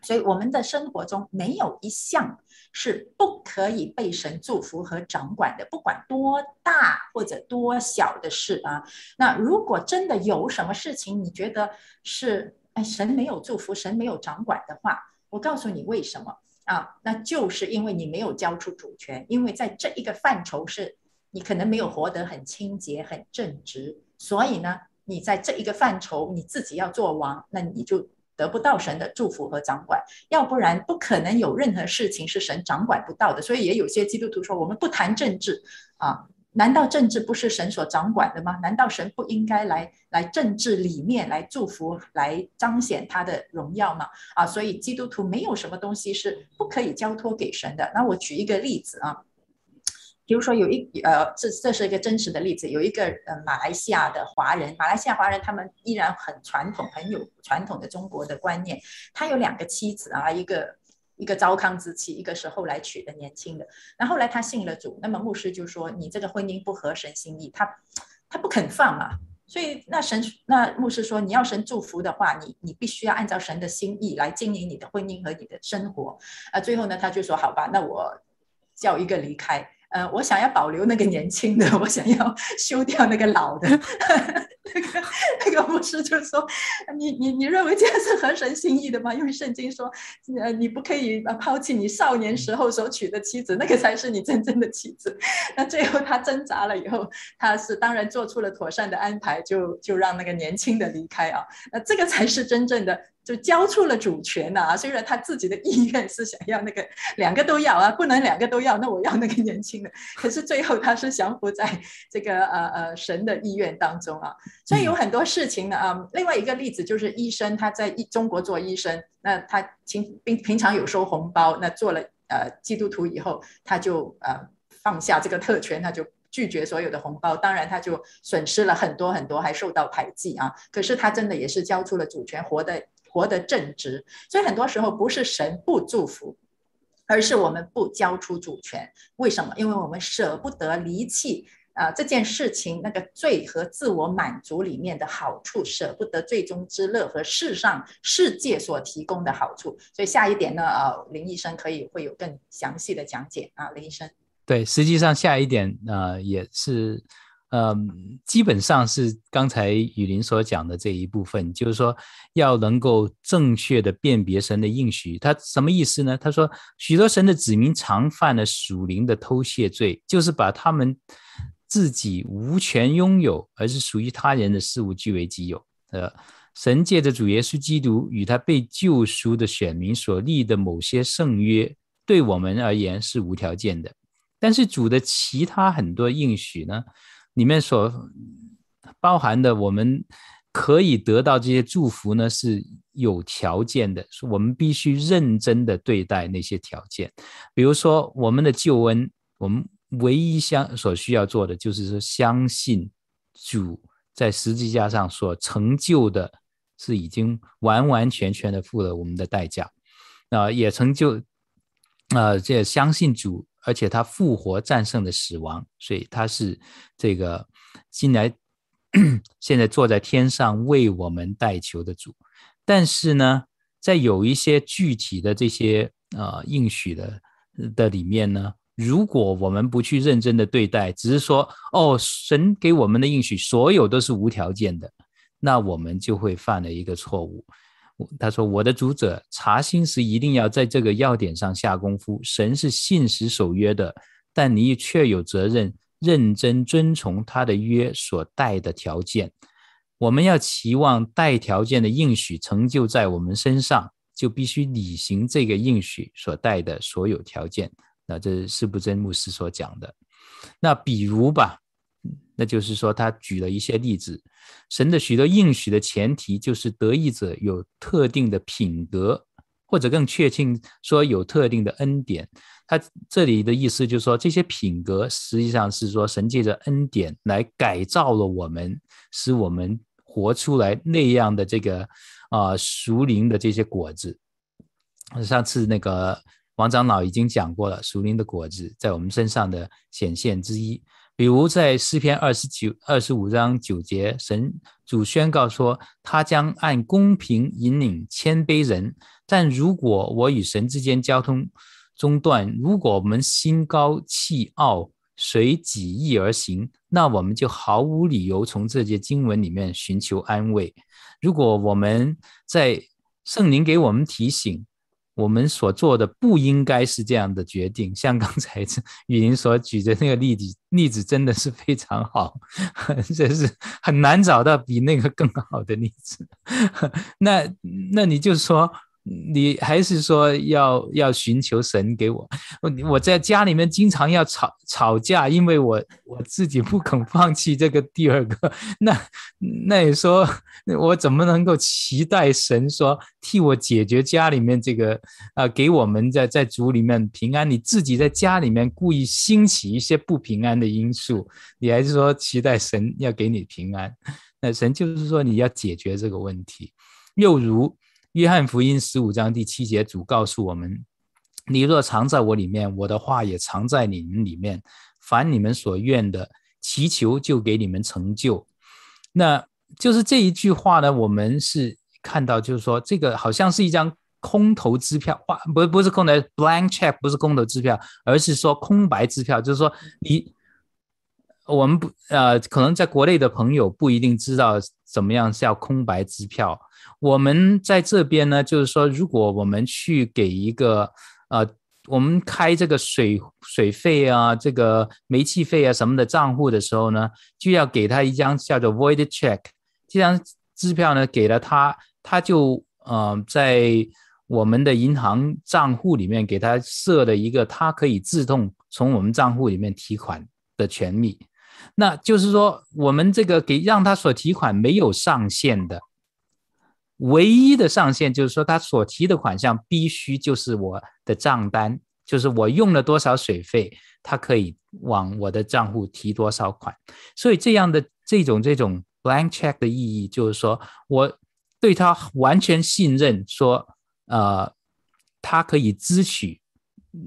所以，我们的生活中没有一项是不可以被神祝福和掌管的，不管多大或者多小的事啊。那如果真的有什么事情，你觉得是？哎，神没有祝福，神没有掌管的话，我告诉你为什么啊？那就是因为你没有交出主权，因为在这一个范畴是你可能没有活得很清洁、很正直，所以呢，你在这一个范畴你自己要做王，那你就得不到神的祝福和掌管。要不然不可能有任何事情是神掌管不到的。所以也有些基督徒说，我们不谈政治啊。难道政治不是神所掌管的吗？难道神不应该来来政治里面来祝福、来彰显他的荣耀吗？啊，所以基督徒没有什么东西是不可以交托给神的。那我举一个例子啊，比如说有一呃，这这是一个真实的例子，有一个呃马来西亚的华人，马来西亚华人他们依然很传统，很有传统的中国的观念。他有两个妻子啊，一个。一个糟糠之妻，一个是后来娶的年轻的。那后来他信了主，那么牧师就说：“你这个婚姻不合神心意。”他他不肯放嘛，所以那神那牧师说：“你要神祝福的话，你你必须要按照神的心意来经营你的婚姻和你的生活。”啊，最后呢，他就说：“好吧，那我叫一个离开。”呃，我想要保留那个年轻的，我想要 休掉那个老的。那个 那个牧师就说：“你你你认为这样是合神心意的吗？因为圣经说，呃，你不可以抛弃你少年时候所娶的妻子，那个才是你真正的妻子。”那最后他挣扎了以后，他是当然做出了妥善的安排，就就让那个年轻的离开啊。那这个才是真正的。就交出了主权呐、啊，虽然他自己的意愿是想要那个两个都要啊，不能两个都要，那我要那个年轻的。可是最后他是降服在这个呃呃神的意愿当中啊，所以有很多事情呢啊、嗯。另外一个例子就是医生，他在中国做医生，那他平平平常有收红包，那做了呃基督徒以后，他就呃放下这个特权，他就。拒绝所有的红包，当然他就损失了很多很多，还受到排挤啊。可是他真的也是交出了主权，活得活得正直。所以很多时候不是神不祝福，而是我们不交出主权。为什么？因为我们舍不得离弃啊这件事情那个罪和自我满足里面的好处，舍不得最终之乐和世上世界所提供的好处。所以下一点呢，啊，林医生可以会有更详细的讲解啊，林医生。对，实际上下一点呃也是，呃，基本上是刚才雨林所讲的这一部分，就是说要能够正确的辨别神的应许，他什么意思呢？他说许多神的子民常犯了属灵的偷窃罪，就是把他们自己无权拥有而是属于他人的事物据为己有。呃，神借着主耶稣基督与他被救赎的选民所立的某些圣约，对我们而言是无条件的。但是主的其他很多应许呢，里面所包含的，我们可以得到这些祝福呢，是有条件的，是我们必须认真的对待那些条件。比如说，我们的救恩，我们唯一相所需要做的，就是说相信主在十字架上所成就的，是已经完完全全的付了我们的代价，啊，也成就，啊，这相信主。而且他复活战胜了死亡，所以他是这个进来，现在坐在天上为我们代求的主。但是呢，在有一些具体的这些呃应许的的里面呢，如果我们不去认真的对待，只是说哦，神给我们的应许所有都是无条件的，那我们就会犯了一个错误。他说：“我的主者查心时一定要在这个要点上下功夫。神是信实守约的，但你却有责任认真遵从他的约所带的条件。我们要期望带条件的应许成就在我们身上，就必须履行这个应许所带的所有条件。那这是司布真牧师所讲的。那比如吧。”那就是说，他举了一些例子，神的许多应许的前提就是得益者有特定的品格，或者更确切说有特定的恩典。他这里的意思就是说，这些品格实际上是说神借着恩典来改造了我们，使我们活出来那样的这个啊熟灵的这些果子。上次那个王长老已经讲过了，属灵的果子在我们身上的显现之一。比如在诗篇二十九、二十五章九节，神主宣告说，他将按公平引领谦卑人。但如果我与神之间交通中断，如果我们心高气傲，随己意而行，那我们就毫无理由从这节经文里面寻求安慰。如果我们在圣灵给我们提醒，我们所做的不应该是这样的决定，像刚才雨林所举的那个例子，例子真的是非常好，这是很难找到比那个更好的例子。那那你就说。你还是说要要寻求神给我？我我在家里面经常要吵吵架，因为我我自己不肯放弃这个第二个。那那你说我怎么能够期待神说替我解决家里面这个啊、给我们在在主里面平安？你自己在家里面故意兴起一些不平安的因素，你还是说期待神要给你平安？那神就是说你要解决这个问题，又如。约翰福音十五章第七节，主告诉我们：“你若藏在我里面，我的话也藏在你们里面。凡你们所愿的，祈求就给你们成就。”那就是这一句话呢，我们是看到，就是说这个好像是一张空头支票，哇，不不是空的 blank check，不是空头支票，而是说空白支票，就是说你我们不呃，可能在国内的朋友不一定知道怎么样叫空白支票。我们在这边呢，就是说，如果我们去给一个呃，我们开这个水水费啊，这个煤气费啊什么的账户的时候呢，就要给他一张叫做 void check，这张支票呢给了他，他就呃在我们的银行账户里面给他设了一个他可以自动从我们账户里面提款的权利，那就是说我们这个给让他所提款没有上限的。唯一的上限就是说，他所提的款项必须就是我的账单，就是我用了多少水费，他可以往我的账户提多少款。所以这样的这种这种 blank check 的意义就是说，我对他完全信任，说呃，他可以支取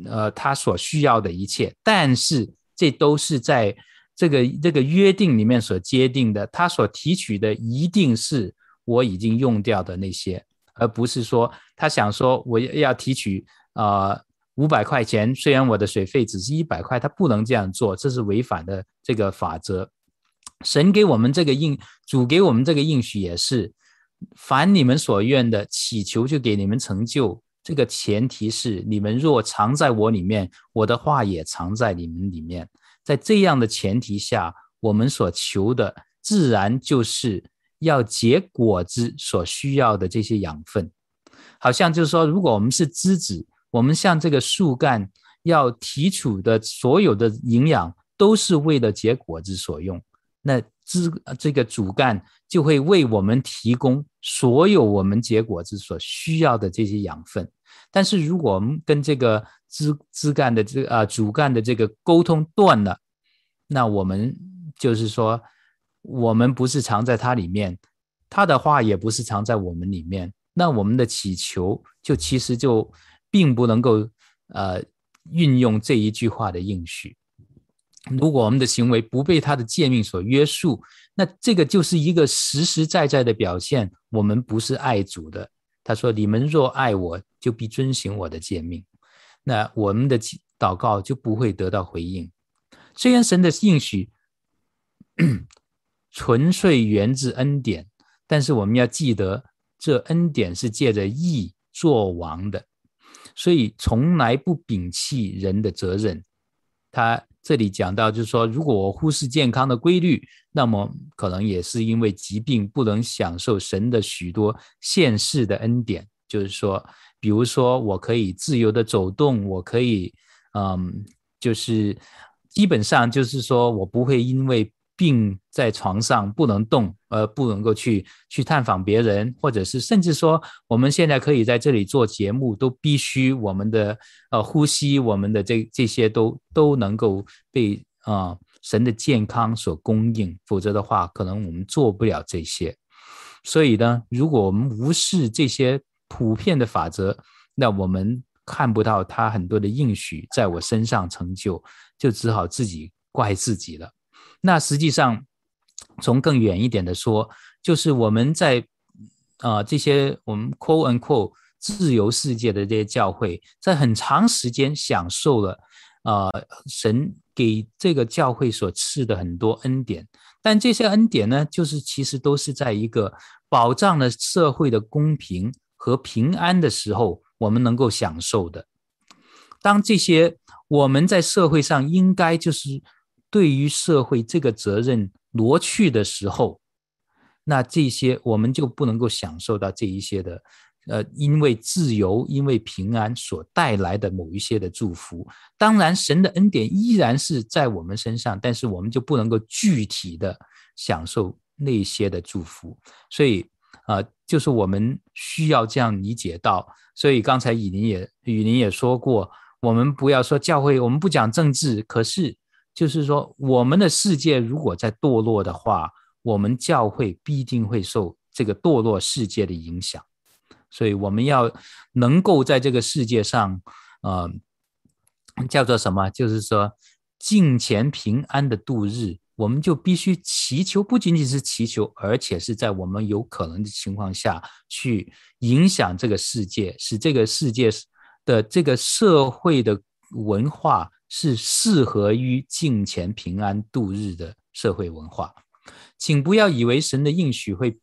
呃他所需要的一切，但是这都是在这个这个约定里面所接定的，他所提取的一定是。我已经用掉的那些，而不是说他想说我要提取啊五百块钱，虽然我的水费只是一百块，他不能这样做，这是违反的这个法则。神给我们这个应，主给我们这个应许也是，凡你们所愿的，祈求就给你们成就。这个前提是你们若藏在我里面，我的话也藏在你们里面。在这样的前提下，我们所求的自然就是。要结果子所需要的这些养分，好像就是说，如果我们是枝子，我们像这个树干要提取的所有的营养，都是为了结果子所用。那枝这个主干就会为我们提供所有我们结果子所需要的这些养分。但是，如果我们跟这个枝枝干的这啊主干的这个沟通断了，那我们就是说。我们不是藏在他里面，他的话也不是藏在我们里面，那我们的祈求就其实就并不能够呃运用这一句话的应许。如果我们的行为不被他的诫命所约束，那这个就是一个实实在在的表现，我们不是爱主的。他说：“你们若爱我，就必遵行我的诫命。”那我们的祷告就不会得到回应。虽然神的应许纯粹源自恩典，但是我们要记得，这恩典是借着义作王的，所以从来不摒弃人的责任。他这里讲到，就是说，如果我忽视健康的规律，那么可能也是因为疾病不能享受神的许多现世的恩典。就是说，比如说，我可以自由的走动，我可以，嗯，就是基本上就是说我不会因为。病在床上不能动，而不能够去去探访别人，或者是甚至说，我们现在可以在这里做节目，都必须我们的呃呼吸，我们的这这些都都能够被啊、神的健康所供应，否则的话，可能我们做不了这些。所以呢，如果我们无视这些普遍的法则，那我们看不到他很多的应许在我身上成就，就只好自己怪自己了。那实际上，从更远一点的说，就是我们在啊、这些我们 quote unquote 自由世界的这些教会，在很长时间享受了啊、神给这个教会所赐的很多恩典，但这些恩典呢，就是其实都是在一个保障了社会的公平和平安的时候，我们能够享受的。当这些我们在社会上应该就是。对于社会这个责任挪去的时候，那这些我们就不能够享受到这一些的，呃，因为自由、因为平安所带来的某一些的祝福。当然，神的恩典依然是在我们身上，但是我们就不能够具体的享受那些的祝福。所以，呃，就是我们需要这样理解到。所以刚才雨林也雨林也说过，我们不要说教会，我们不讲政治，可是。就是说，我们的世界如果在堕落的话，我们教会必定会受这个堕落世界的影响。所以，我们要能够在这个世界上，呃，叫做什么？就是说，敬虔平安的度日，我们就必须祈求，不仅仅是祈求，而且是在我们有可能的情况下去影响这个世界，使这个世界的这个社会的文化。是适合于敬虔平安度日的社会文化，请不要以为神的应许会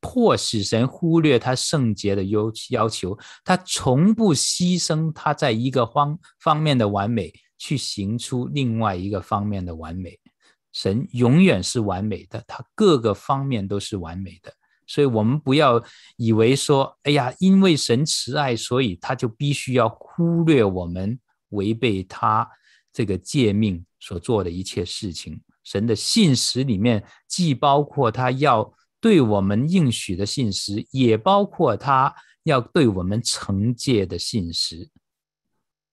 迫使神忽略他圣洁的要要求，他从不牺牲他在一个方方面的完美，去行出另外一个方面的完美。神永远是完美的，他各个方面都是完美的，所以我们不要以为说，哎呀，因为神慈爱，所以他就必须要忽略我们，违背他。这个诫命所做的一切事情，神的信实里面既包括他要对我们应许的信实，也包括他要对我们惩戒的信实。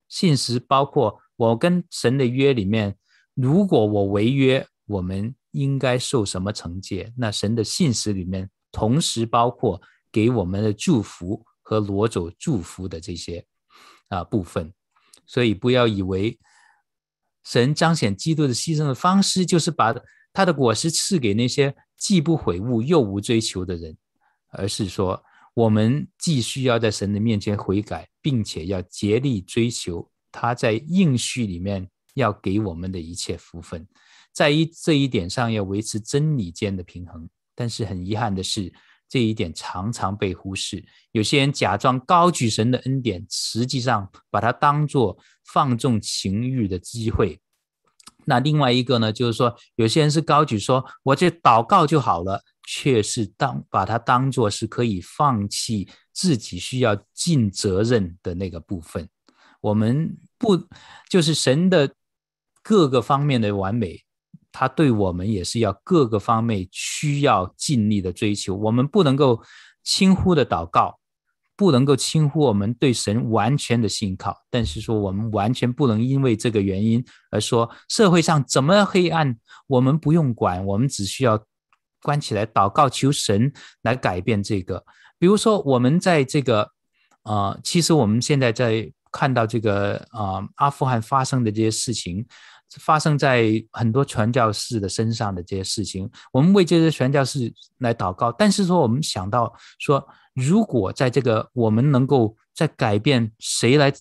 信实包括我跟神的约里面，如果我违约，我们应该受什么惩戒？那神的信实里面同时包括给我们的祝福和挪走祝福的这些啊部分，所以不要以为。神彰显基督的牺牲的方式，就是把他的果实赐给那些既不悔悟又无追求的人，而是说，我们既需要在神的面前悔改，并且要竭力追求他在应许里面要给我们的一切福分，在一这一点上要维持真理间的平衡。但是很遗憾的是，这一点常常被忽视。有些人假装高举神的恩典，实际上把它当作放纵情欲的机会。那另外一个呢，就是说，有些人是高举说，我这祷告就好了，却是当把它当作是可以放弃自己需要尽责任的那个部分。我们不就是神的各个方面的完美？他对我们也是要各个方面需要尽力的追求，我们不能够轻忽的祷告，不能够轻忽我们对神完全的信靠。但是说我们完全不能因为这个原因而说社会上怎么黑暗，我们不用管，我们只需要关起来祷告，求神来改变这个。比如说我们在这个啊、呃，其实我们现在在看到这个啊、阿富汗发生的这些事情。发生在很多传教士的身上的这些事情，我们为这些传教士来祷告。但是说，我们想到说，如果在这个我们能够在改变谁来，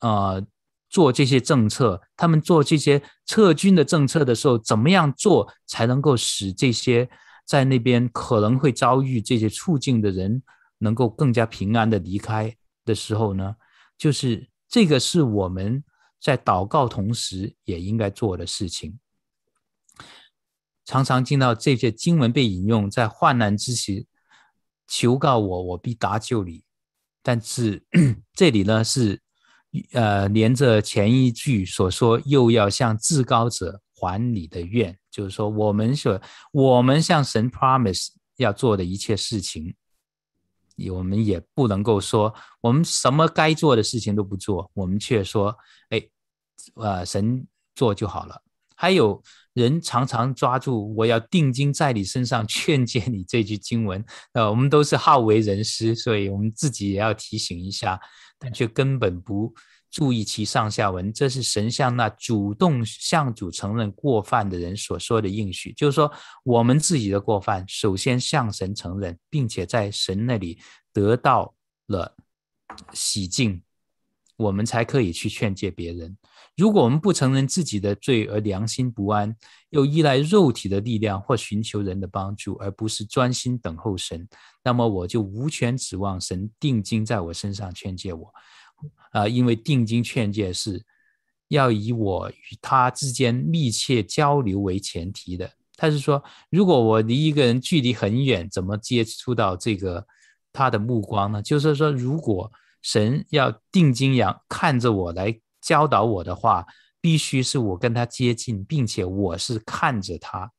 呃，做这些政策，他们做这些撤军的政策的时候，怎么样做才能够使这些在那边可能会遭遇这些处境的人能够更加平安的离开的时候呢？就是这个是我们在祷告同时也应该做的事情。常常听到这些经文被引用，在患难之时求告我，我必搭救你。但是 这里呢是呃连着前一句所说，又要向至高者还你的愿，就是说我们所我们向神 promise 要做的一切事情，我们也不能够说我们什么该做的事情都不做，我们却说，呃神做就好了。还有。人常常抓住“我要定睛在你身上，劝诫你”这句经文，呃，我们都是好为人师，所以我们自己也要提醒一下，但却根本不注意其上下文。这是神向那主动向主承认过犯的人所说的应许，就是说，我们自己的过犯，首先向神承认，并且在神那里得到了洗净，我们才可以去劝诫别人。如果我们不承认自己的罪而良心不安，又依赖肉体的力量或寻求人的帮助，而不是专心等候神，那么我就无权指望神定睛在我身上劝诫我。啊、因为定睛劝诫是要以我与他之间密切交流为前提的。他是说，如果我离一个人距离很远，怎么接触到这个他的目光呢？就是说，如果神要定睛仰看着我来。教导我的话，必须是我跟他接近，并且我是看着他，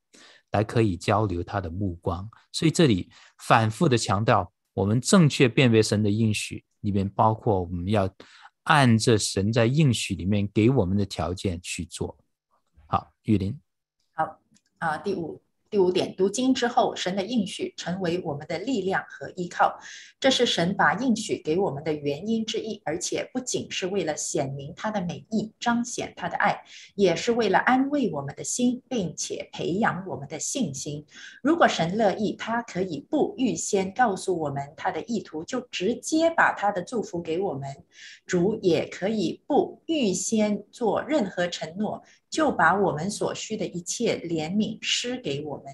来可以交流他的目光。所以这里反复的强调，我们正确辨别神的应许里面，包括我们要按着神在应许里面给我们的条件去做。好，雨林。好，啊，第五。第五点，读经之后，神的应许成为我们的力量和依靠，这是神把应许给我们的原因之一。而且不仅是为了显明他的美意，彰显他的爱，也是为了安慰我们的心，并且培养我们的信心。如果神乐意，他可以不预先告诉我们他的意图，就直接把他的祝福给我们。主也可以不预先做任何承诺。就把我们所需的一切怜悯施给我们，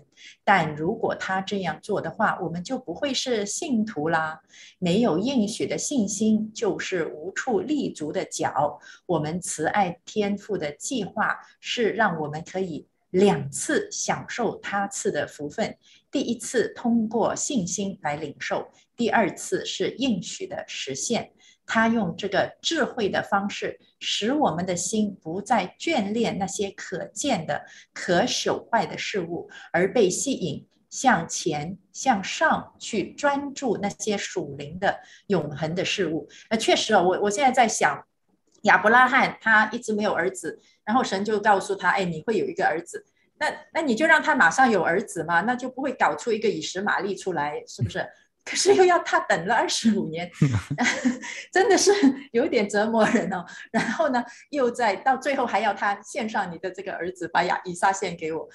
但如果他这样做的话，我们就不会是信徒啦。没有应许的信心，就是无处立足的脚。我们慈爱天父的计划是让我们可以两次享受他赐的福分：第一次通过信心来领受，第二次是应许的实现。他用这个智慧的方式，使我们的心不再眷恋那些可见的、可朽坏的事物，而被吸引向前、向上去专注那些属灵的、永恒的事物。那确实啊，我我现在在想，亚伯拉罕他一直没有儿子，然后神就告诉他：“哎，你会有一个儿子。”那那你就让他马上有儿子嘛，那就不会搞出一个以实玛利出来，是不是？可是又要他等了二十五年 真的是有点折磨人哦。然后呢，又在到最后还要他献上你的这个儿子，把亚以撒献给我。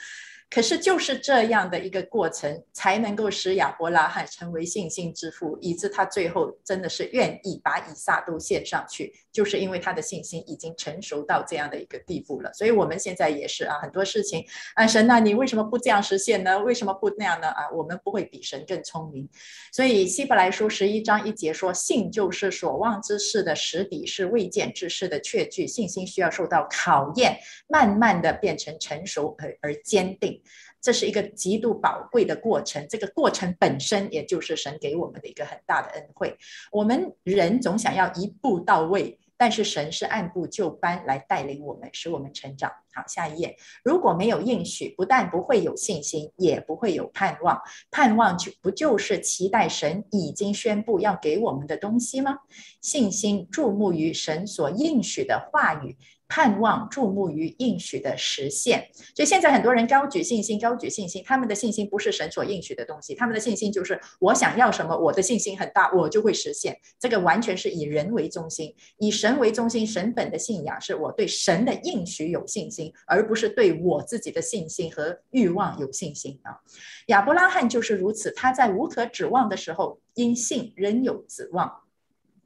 可是就是这样的一个过程，才能够使亚伯拉罕成为信心之父，以致他最后真的是愿意把以撒都献上去，就是因为他的信心已经成熟到这样的一个地步了。所以我们现在也是啊，很多事情，啊神啊，你为什么不这样实现呢？为什么不那样呢？啊，我们不会比神更聪明。所以希伯来书十一章一节说，信就是所望之事的实底，是未见之事的确据。信心需要受到考验，慢慢的变成成熟而而坚定。这是一个极度宝贵的过程，这个过程本身也就是神给我们的一个很大的恩惠。我们人总想要一步到位，但是神是按部就班来带领我们，使我们成长。好，下一页。如果没有应许，不但不会有信心，也不会有盼望。盼望就不就是期待神已经宣布要给我们的东西吗？信心注目于神所应许的话语。盼望注目于应许的实现，所以现在很多人高举信心，高举信心，他们的信心不是神所应许的东西，他们的信心就是我想要什么，我的信心很大，我就会实现。这个完全是以人为中心，以神为中心。神本的信仰是我对神的应许有信心，而不是对我自己的信心和欲望有信心啊。亚伯拉罕就是如此，他在无可指望的时候，因信仍有指望。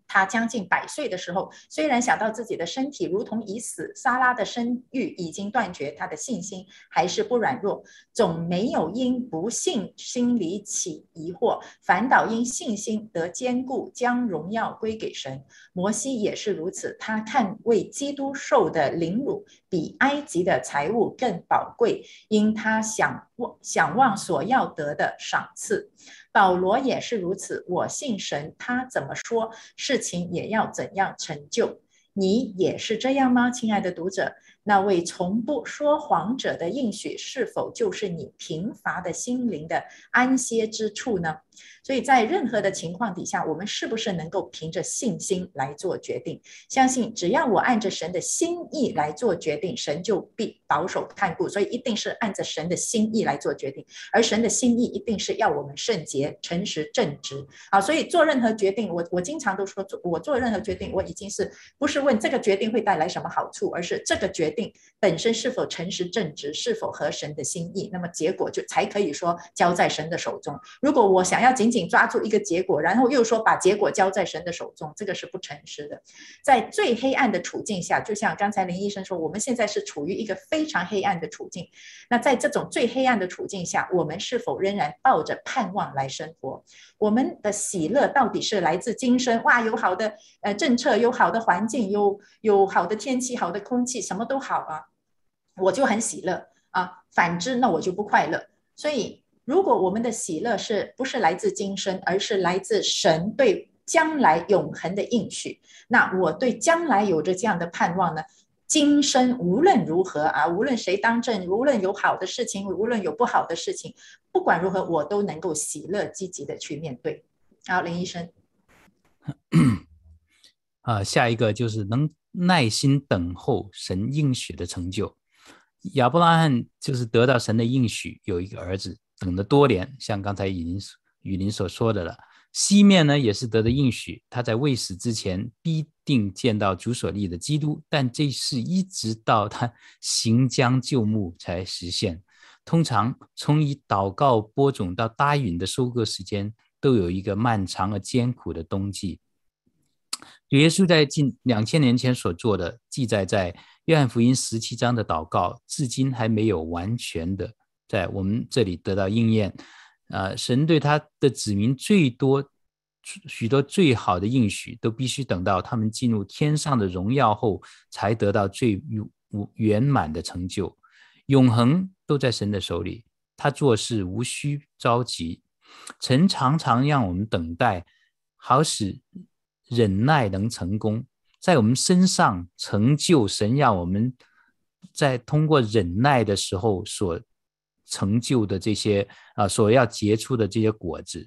他将近百岁的时候，虽然想到自己的身体如同已死，撒拉的生育已经断绝，他的信心还是不软弱，总没有因不信心里起疑惑，反倒因信心得坚固，将荣耀归给神。摩西也是如此，他看为基督受的凌辱比埃及的财物更宝贵，因他想望想望所要得的赏赐。保罗也是如此，我信神，他怎么说，事情也要怎样成就。你也是这样吗，亲爱的读者？那位从不说谎者的应许，是否就是你贫乏的心灵的安歇之处呢？所以在任何的情况底下，我们是不是能够凭着信心来做决定？相信只要我按着神的心意来做决定，神就必保守看顾。所以一定是按着神的心意来做决定，而神的心意一定是要我们圣洁、诚实、正直。啊，所以做任何决定，我我经常都说，做我做任何决定，我已经是不是问这个决定会带来什么好处，而是这个决定本身是否诚实正直，是否合神的心意，那么结果就才可以说交在神的手中。如果我想要紧紧抓住一个结果，然后又说把结果交在神的手中，这个是不诚实的。在最黑暗的处境下，就像刚才林医生说，我们现在是处于一个非常黑暗的处境。那在这种最黑暗的处境下，我们是否仍然抱着盼望来生活？我们的喜乐到底是来自今生？哇，有好的呃政策，有好的环境，有有好的天气，好的空气，什么都好啊，我就很喜乐啊。反之，那我就不快乐。所以。如果我们的喜乐是不是来自今生，而是来自神对将来永恒的应许，那我对将来有着这样的盼望呢？今生无论如何啊，无论谁当政，无论有好的事情，无论有不好的事情，不管如何，我都能够喜乐积极的去面对。好，林医生。啊，下一个就是能耐心等候神应许的成就。亚伯拉罕就是得到神的应许，有一个儿子。等了多年，像刚才雨林雨林所说的了。西面呢也是得的应许，他在未死之前必定见到主所立的基督，但这事一直到他行将就木才实现。通常从以祷告播种到答允的收割时间，都有一个漫长而艰苦的冬季。耶稣在近两千年前所做的记载在约翰福音十七章的祷告，至今还没有完全的。在我们这里得到应验，啊，神对他的子民最多许多最好的应许，都必须等到他们进入天上的荣耀后，才得到最圆满的成就。永恒都在神的手里，他做事无需着急，神常常让我们等待，好使忍耐能成功，在我们身上成就神让我们在通过忍耐的时候所。成就的这些啊，所要结出的这些果子，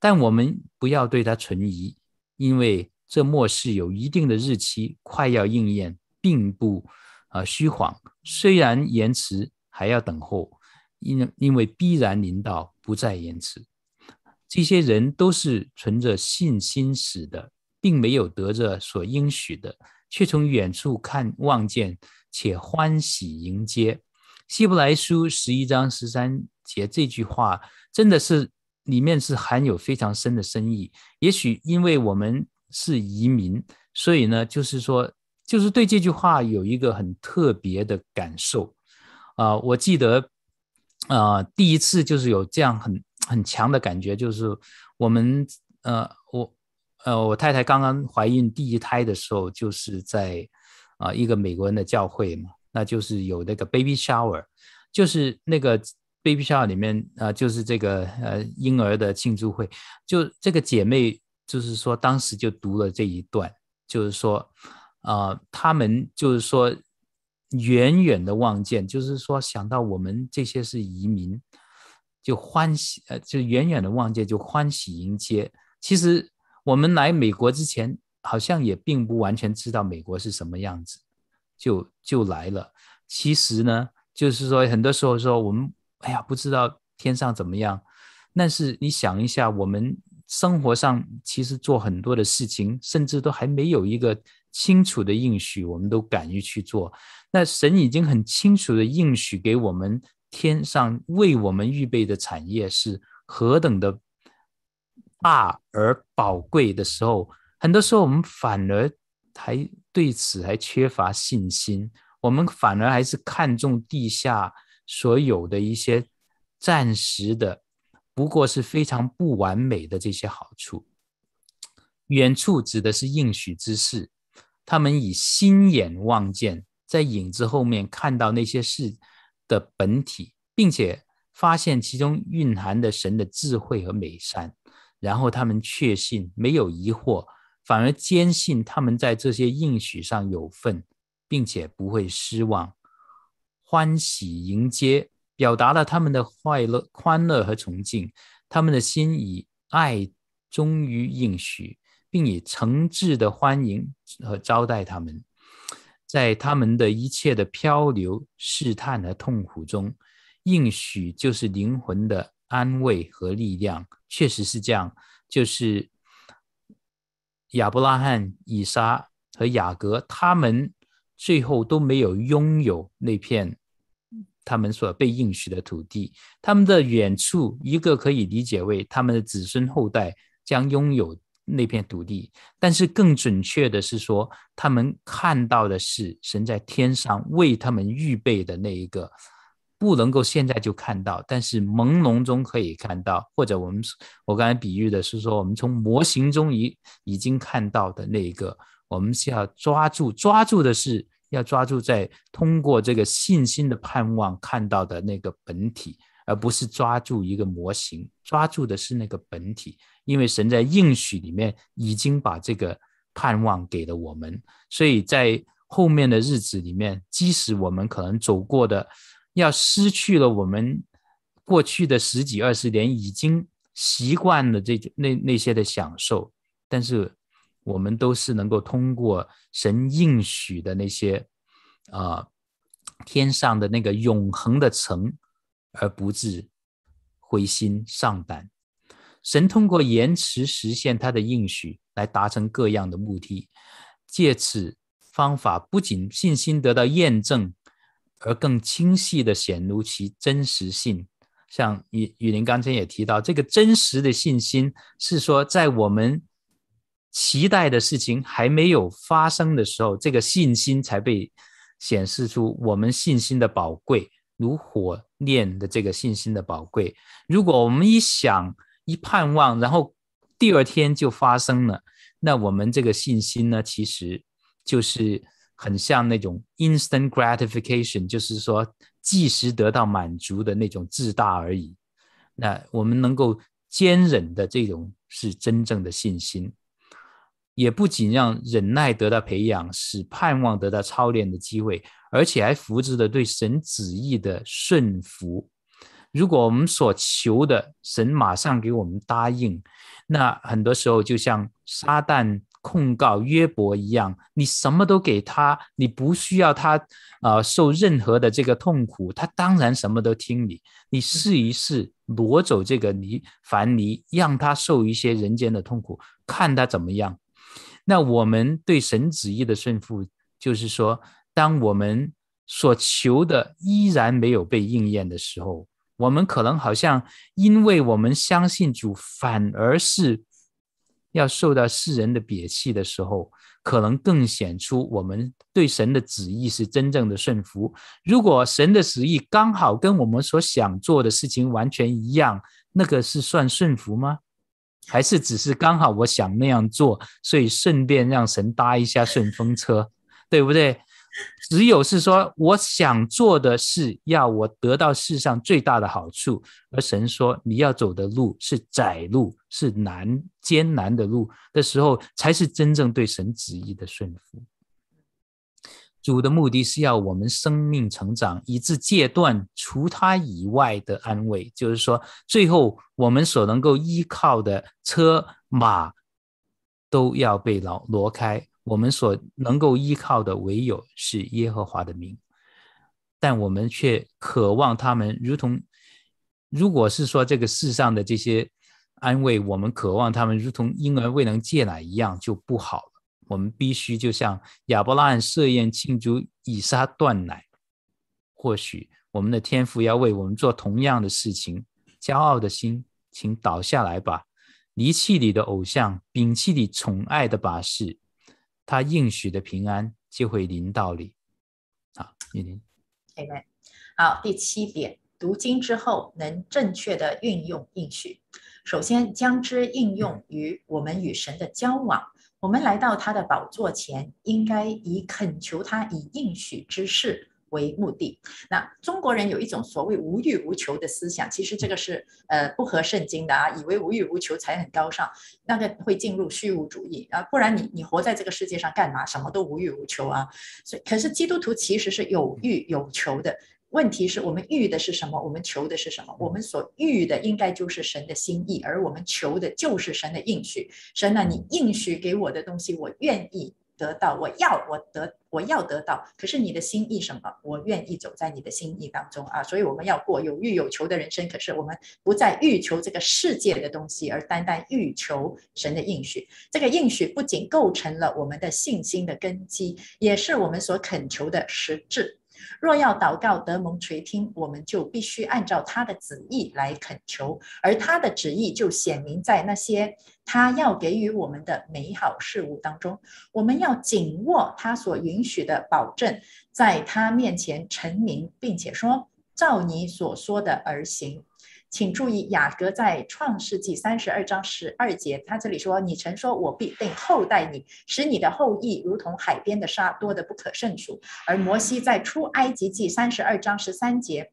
但我们不要对它存疑，因为这末世有一定的日期，快要应验，并不啊虚谎。虽然延迟，还要等候，因因为必然临到，不再延迟。这些人都是存着信心死的，并没有得着所应许的，却从远处看望见，且欢喜迎接。希伯来书十一章十三节这句话，真的是里面是含有非常深的深意。也许因为我们是移民，所以呢，就是说，就是对这句话有一个很特别的感受。啊、我记得，啊、第一次就是有这样很很强的感觉，就是我们，呃，我，呃，我太太刚刚怀孕第一胎的时候，就是在啊、一个美国人的教会嘛。那就是有那个 baby shower，就是那个 baby shower 里面啊、就是这个呃婴儿的庆祝会。就这个姐妹，就是说当时就读了这一段，就是说啊、他们就是说远远的望见，就是说想到我们这些是移民，就欢喜呃，就远远的望见就欢喜迎接。其实我们来美国之前，好像也并不完全知道美国是什么样子。就就来了。其实呢，就是说，很多时候说我们，哎呀，不知道天上怎么样。但是你想一下，我们生活上其实做很多的事情，甚至都还没有一个清楚的应许，我们都敢于去做。那神已经很清楚的应许给我们，天上为我们预备的产业是何等的大而宝贵的时候，很多时候我们反而还对此还缺乏信心，我们反而还是看重地下所有的一些暂时的，不过是非常不完美的这些好处。远处指的是应许之事，他们以心眼望见，在影子后面看到那些事的本体，并且发现其中蕴含的神的智慧和美善，然后他们确信，没有疑惑。反而坚信他们在这些应许上有份，并且不会失望，欢喜迎接，表达了他们的快乐、欢乐和崇敬。他们的心以爱忠于应许，并以诚挚的欢迎和招待他们。在他们的一切的漂流、试探和痛苦中，应许就是灵魂的安慰和力量。确实是这样，就是。亚伯拉罕、以撒和雅各，他们最后都没有拥有那片他们所被应许的土地。他们的远处，一个可以理解为他们的子孙后代将拥有那片土地，但是更准确的是说，他们看到的是神在天上为他们预备的那一个。不能够现在就看到，但是朦胧中可以看到，或者我们我刚才比喻的是说，我们从模型中已已经看到的那一个，我们是要抓住，抓住的是要抓住在通过这个信心的盼望看到的那个本体，而不是抓住一个模型，抓住的是那个本体，因为神在应许里面已经把这个盼望给了我们，所以在后面的日子里面，即使我们可能走过的。要失去了我们过去的十几二十年已经习惯了这那那些的享受，但是我们都是能够通过神应许的那些啊、天上的那个永恒的城，而不致灰心丧胆。神通过延迟实现他的应许来达成各样的目的，借此方法不仅信心得到验证。而更清晰地显露其真实性，像雨雨林刚才也提到，这个真实的信心是说，在我们期待的事情还没有发生的时候，这个信心才被显示出我们信心的宝贵，如火炼的这个信心的宝贵。如果我们一想一盼望，然后第二天就发生了，那我们这个信心呢，其实就是。很像那种 instant gratification，就是说即时得到满足的那种自大而已。那我们能够坚忍的这种是真正的信心，也不仅让忍耐得到培养，使盼望得到操练的机会，而且还扶持着对神旨意的顺服。如果我们所求的神马上给我们答应，那很多时候就像撒旦。控告约伯一样，你什么都给他，你不需要他啊、呃、受任何的这个痛苦，他当然什么都听你。你试一试挪走这个泥凡泥，让他受一些人间的痛苦，看他怎么样。那我们对神旨意的顺服，就是说，当我们所求的依然没有被应验的时候，我们可能好像因为我们相信主，反而是。要受到世人的鄙弃的时候，可能更显出我们对神的旨意是真正的顺服。如果神的旨意刚好跟我们所想做的事情完全一样，那个是算顺服吗？还是只是刚好我想那样做，所以顺便让神搭一下顺风车，对不对？只有是说，我想做的是要我得到世上最大的好处，而神说你要走的路是窄路，是难艰难的路的时候，才是真正对神旨意的顺服。主的目的是要我们生命成长，以致戒断除他以外的安慰，就是说，最后我们所能够依靠的车马都要被挪挪开。我们所能够依靠的唯有是耶和华的名，但我们却渴望他们如同，如果是说这个世上的这些安慰，我们渴望他们如同婴儿未能戒奶一样就不好了。我们必须就像亚伯拉罕设宴庆祝以撒断奶，或许我们的天父要为我们做同样的事情。骄傲的心，请倒下来吧。离弃你的偶像，摒弃你宠爱的把式，他应许的平安就会临到你。啊，玉玲。Amen。好，第七点，读经之后能正确的运用应许。首先，将之应用于我们与神的交往。我们来到他的宝座前，应该以恳求他以应许之事为目的。那中国人有一种所谓无欲无求的思想，其实这个是呃不合圣经的啊，以为无欲无求才很高尚，那个会进入虚无主义啊，不然你你活在这个世界上干嘛？什么都无欲无求啊。所以，可是基督徒其实是有欲有求的。问题是我们欲的是什么？我们求的是什么？我们所欲的应该就是神的心意，而我们求的就是神的应许。神啊，你应许给我的东西，我愿意得到，我要我得，我要得到。可是你的心意什么？我愿意走在你的心意当中啊！所以我们要过有欲有求的人生。可是我们不再欲求这个世界的东西，而单单欲求神的应许。这个应许不仅构成了我们的信心的根基，也是我们所恳求的实质。若要祷告得蒙垂听，我们就必须按照他的旨意来恳求，而他的旨意就显明在那些他要给予我们的美好事物当中。我们要紧握他所允许的保证，在他面前成名，并且说：照你所说的而行。请注意，雅各在创世纪三十二章十二节，他这里说：“你曾说，我必定厚待你，使你的后裔如同海边的沙，多得不可胜数。”而摩西在出埃及记三十二章十三节，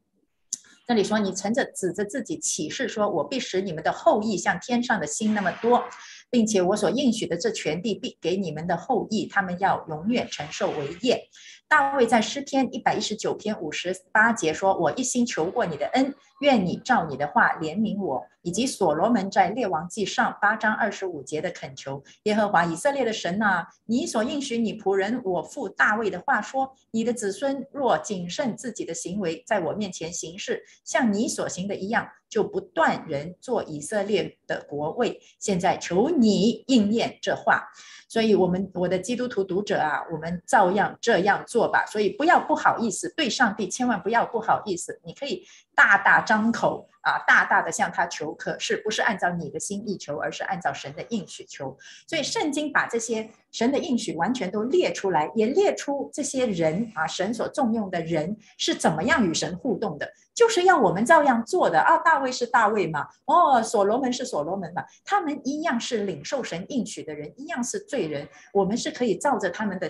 这里说：“你曾着指着自己起誓说，我必使你们的后裔像天上的星那么多，并且我所应许的这全地必给你们的后裔，他们要永远承受为业。”大卫在诗篇一百一十九篇五十八节说：“我一心求过你的恩。”愿你照你的话怜悯我，以及所罗门在列王记上八章二十五节的恳求，耶和华以色列的神呐、你所应许你仆人我父大卫的话说，你的子孙若谨慎自己的行为，在我面前行事，像你所行的一样，就不断人做以色列的国位。现在求你应验这话。所以，我们我的基督徒读者啊，我们照样这样做做吧。所以，不要不好意思，对上帝千万不要不好意思，你可以大大张口啊，大大的向他求，可是不是按照你的心意求，而是按照神的应许求。所以圣经把这些神的应许完全都列出来，也列出这些人啊，神所重用的人是怎么样与神互动的，就是要我们照样做的啊。大卫是大卫嘛，哦，所罗门是所罗门嘛，他们一样是领受神应许的人，一样是罪人，我们是可以照着他们的。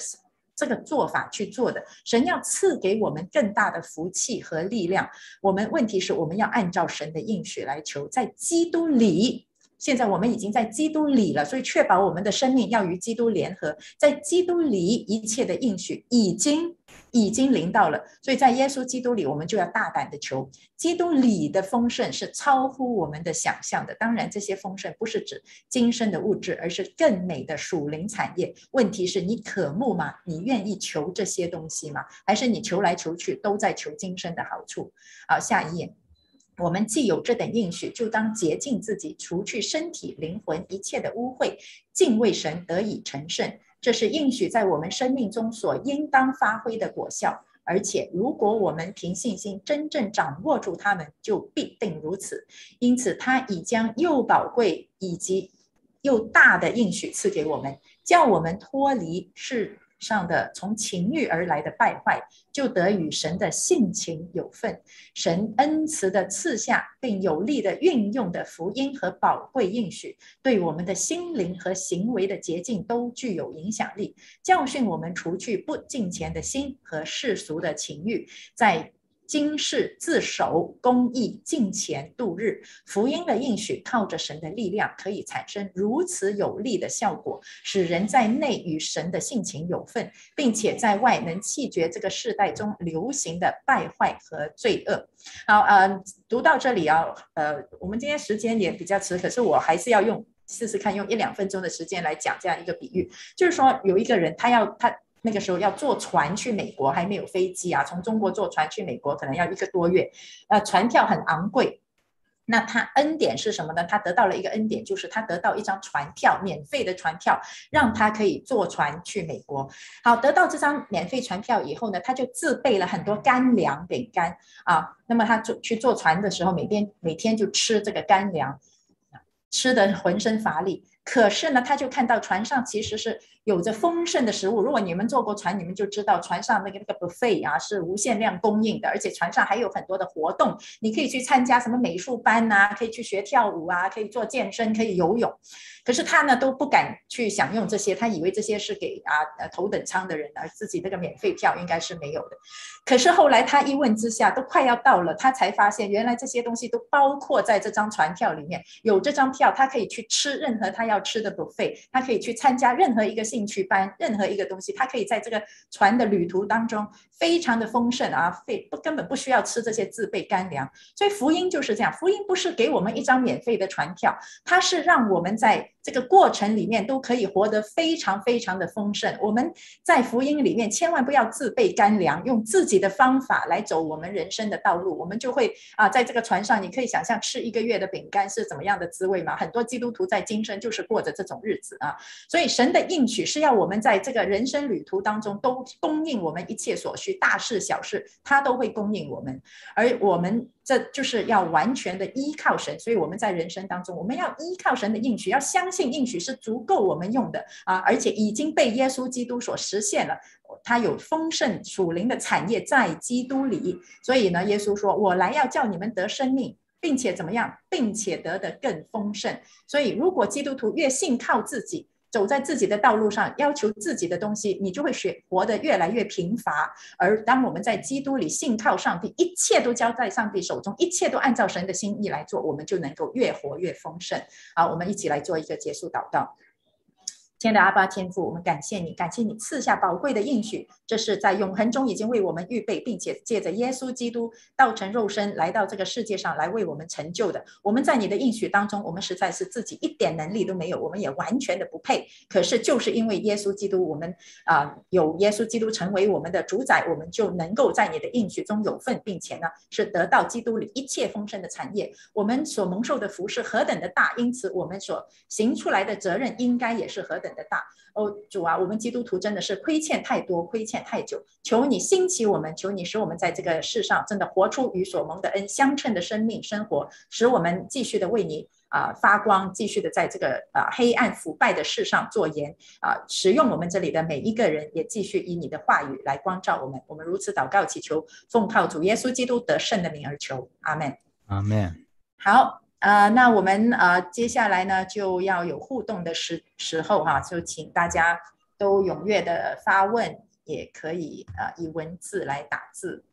这个做法去做的，神要赐给我们更大的福气和力量。我们问题是我们要按照神的应许来求，在基督里。现在我们已经在基督里了，所以确保我们的生命要与基督联合，在基督里一切的应许已经已经临到了，所以在耶稣基督里，我们就要大胆的求。基督里的丰盛是超乎我们的想象的，当然这些丰盛不是指今生的物质，而是更美的属灵产业。问题是你渴慕吗？你愿意求这些东西吗？还是你求来求去都在求今生的好处？好，下一页。我们既有这等应许，就当洁净自己，除去身体、灵魂一切的污秽，敬畏神，得以成圣。这是应许在我们生命中所应当发挥的果效。而且，如果我们凭信心真正掌握住它们，就必定如此。因此，他已将又宝贵以及又大的应许赐给我们，叫我们脱离是上的从情欲而来的败坏，就得与神的性情有份。神恩慈的赐下，并有力的运用的福音和宝贵应许，对我们的心灵和行为的洁净都具有影响力，教训我们除去不敬虔的心和世俗的情欲，在。今世自守公义敬虔度日，福音的应许靠着神的力量，可以产生如此有力的效果，使人在内与神的性情有份，并且在外能弃绝这个世代中流行的败坏和罪恶。好，呃，读到这里啊，呃，我们今天时间也比较迟，可是我还是要用试试看，用一两分钟的时间来讲这样一个比喻，就是说有一个人，他要他。那个时候要坐船去美国，还没有飞机啊。从中国坐船去美国可能要一个多月，呃，船票很昂贵。那他恩典是什么呢？他得到了一个恩典，就是他得到一张船票，免费的船票，让他可以坐船去美国。好，得到这张免费船票以后呢，他就自备了很多干粮饼干啊。那么他坐去坐船的时候，每天每天就吃这个干粮。吃得浑身乏力。可是呢，他就看到船上其实是有着丰盛的食物。如果你们坐过船，你们就知道船上那个那个 buffet 啊是无限量供应的，而且船上还有很多的活动，你可以去参加什么美术班呐、啊，可以去学跳舞啊，可以做健身，可以游泳。可是他呢都不敢去享用这些，他以为这些是给啊呃头等舱的人，而自己那个免费票应该是没有的。可是后来他一问之下，都快要到了，他才发现原来这些东西都包括在这张船票里面。有这张票，他可以去吃任何他要吃的 buffet，他可以去参加任何一个性兴趣班，任何一个东西，他可以在这个船的旅途当中非常的丰盛啊，非不根本不需要吃这些自备干粮。所以福音就是这样，福音不是给我们一张免费的船票，它是让我们在这个过程里面都可以活得非常非常的丰盛。我们在福音里面千万不要自备干粮，用自己的方法来走我们人生的道路，我们就会啊，在这个船上，你可以想象吃一个月的饼干是怎么样的滋味吗？很多基督徒在今生就是过着这种日子啊。所以神的应许是要我们在这个人生旅途当中都供应我们一切所需，大事小事他都会供应我们，而我们。这就是要完全的依靠神，所以我们在人生当中，我们要依靠神的应许，要相信应许是足够我们用的啊，而且已经被耶稣基督所实现了，他有丰盛属灵的产业在基督里，所以呢，耶稣说：“我来要叫你们得生命，并且怎么样，并且得的更丰盛。”所以，如果基督徒越信靠自己，走在自己的道路上，要求自己的东西，你就会学活得越来越贫乏。而当我们在基督里信靠上帝，一切都交在上帝手中，一切都按照神的心意来做，我们就能够越活越丰盛。好，我们一起来做一个结束祷告。亲爱的阿爸天父，我们感谢你，感谢你赐下宝贵的应许，这是在永恒中已经为我们预备，并且借着耶稣基督道成肉身来到这个世界上来为我们成就的。我们在你的应许当中，我们实在是自己一点能力都没有，我们也完全的不配。可是就是因为耶稣基督，我们啊、有耶稣基督成为我们的主宰，我们就能够在你的应许中有份，并且呢是得到基督里一切丰盛的产业。我们所蒙受的福是何等的大，因此我们所行出来的责任应该也是何等的大哦，主啊，我们基督徒真的是亏欠太多，亏欠太久，求你兴起我们，求你使我们在这个世上真的活出与所蒙的恩相称的生命生活，使我们继续的为你啊、呃、发光，继续的在这个啊、呃、黑暗腐败的世上做盐啊、呃，使用我们这里的每一个人，也继续以你的话语来光照我们。我们如此祷告祈求，奉靠主耶稣基督得胜的名而求，阿门，阿门。好。啊、呃，那我们啊、呃，接下来呢就要有互动的时时候哈、啊，就请大家都踊跃的发问，也可以啊、呃，以文字来打字。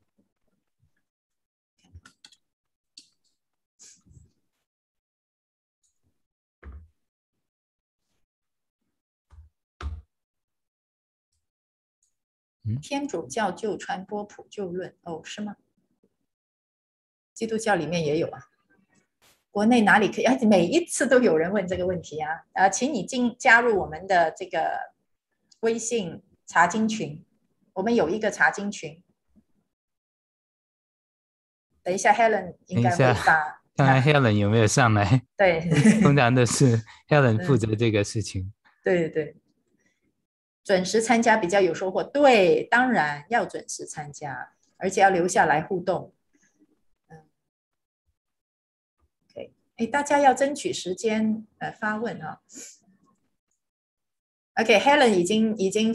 天主教就传播普救论哦，是吗？基督教里面也有啊。国内哪里可以？而且每一次都有人问这个问题啊！呃，请你进加入我们的这个微信查经群，我们有一个查经群。等一下，Helen 应该会发。看看 Helen 有没有上来？对，通常都是 Helen 负责这个事情。对对对，准时参加比较有收获。对，当然要准时参加，而且要留下来互动。哎，大家要争取时间呃发问啊。OK，Helen 已经已经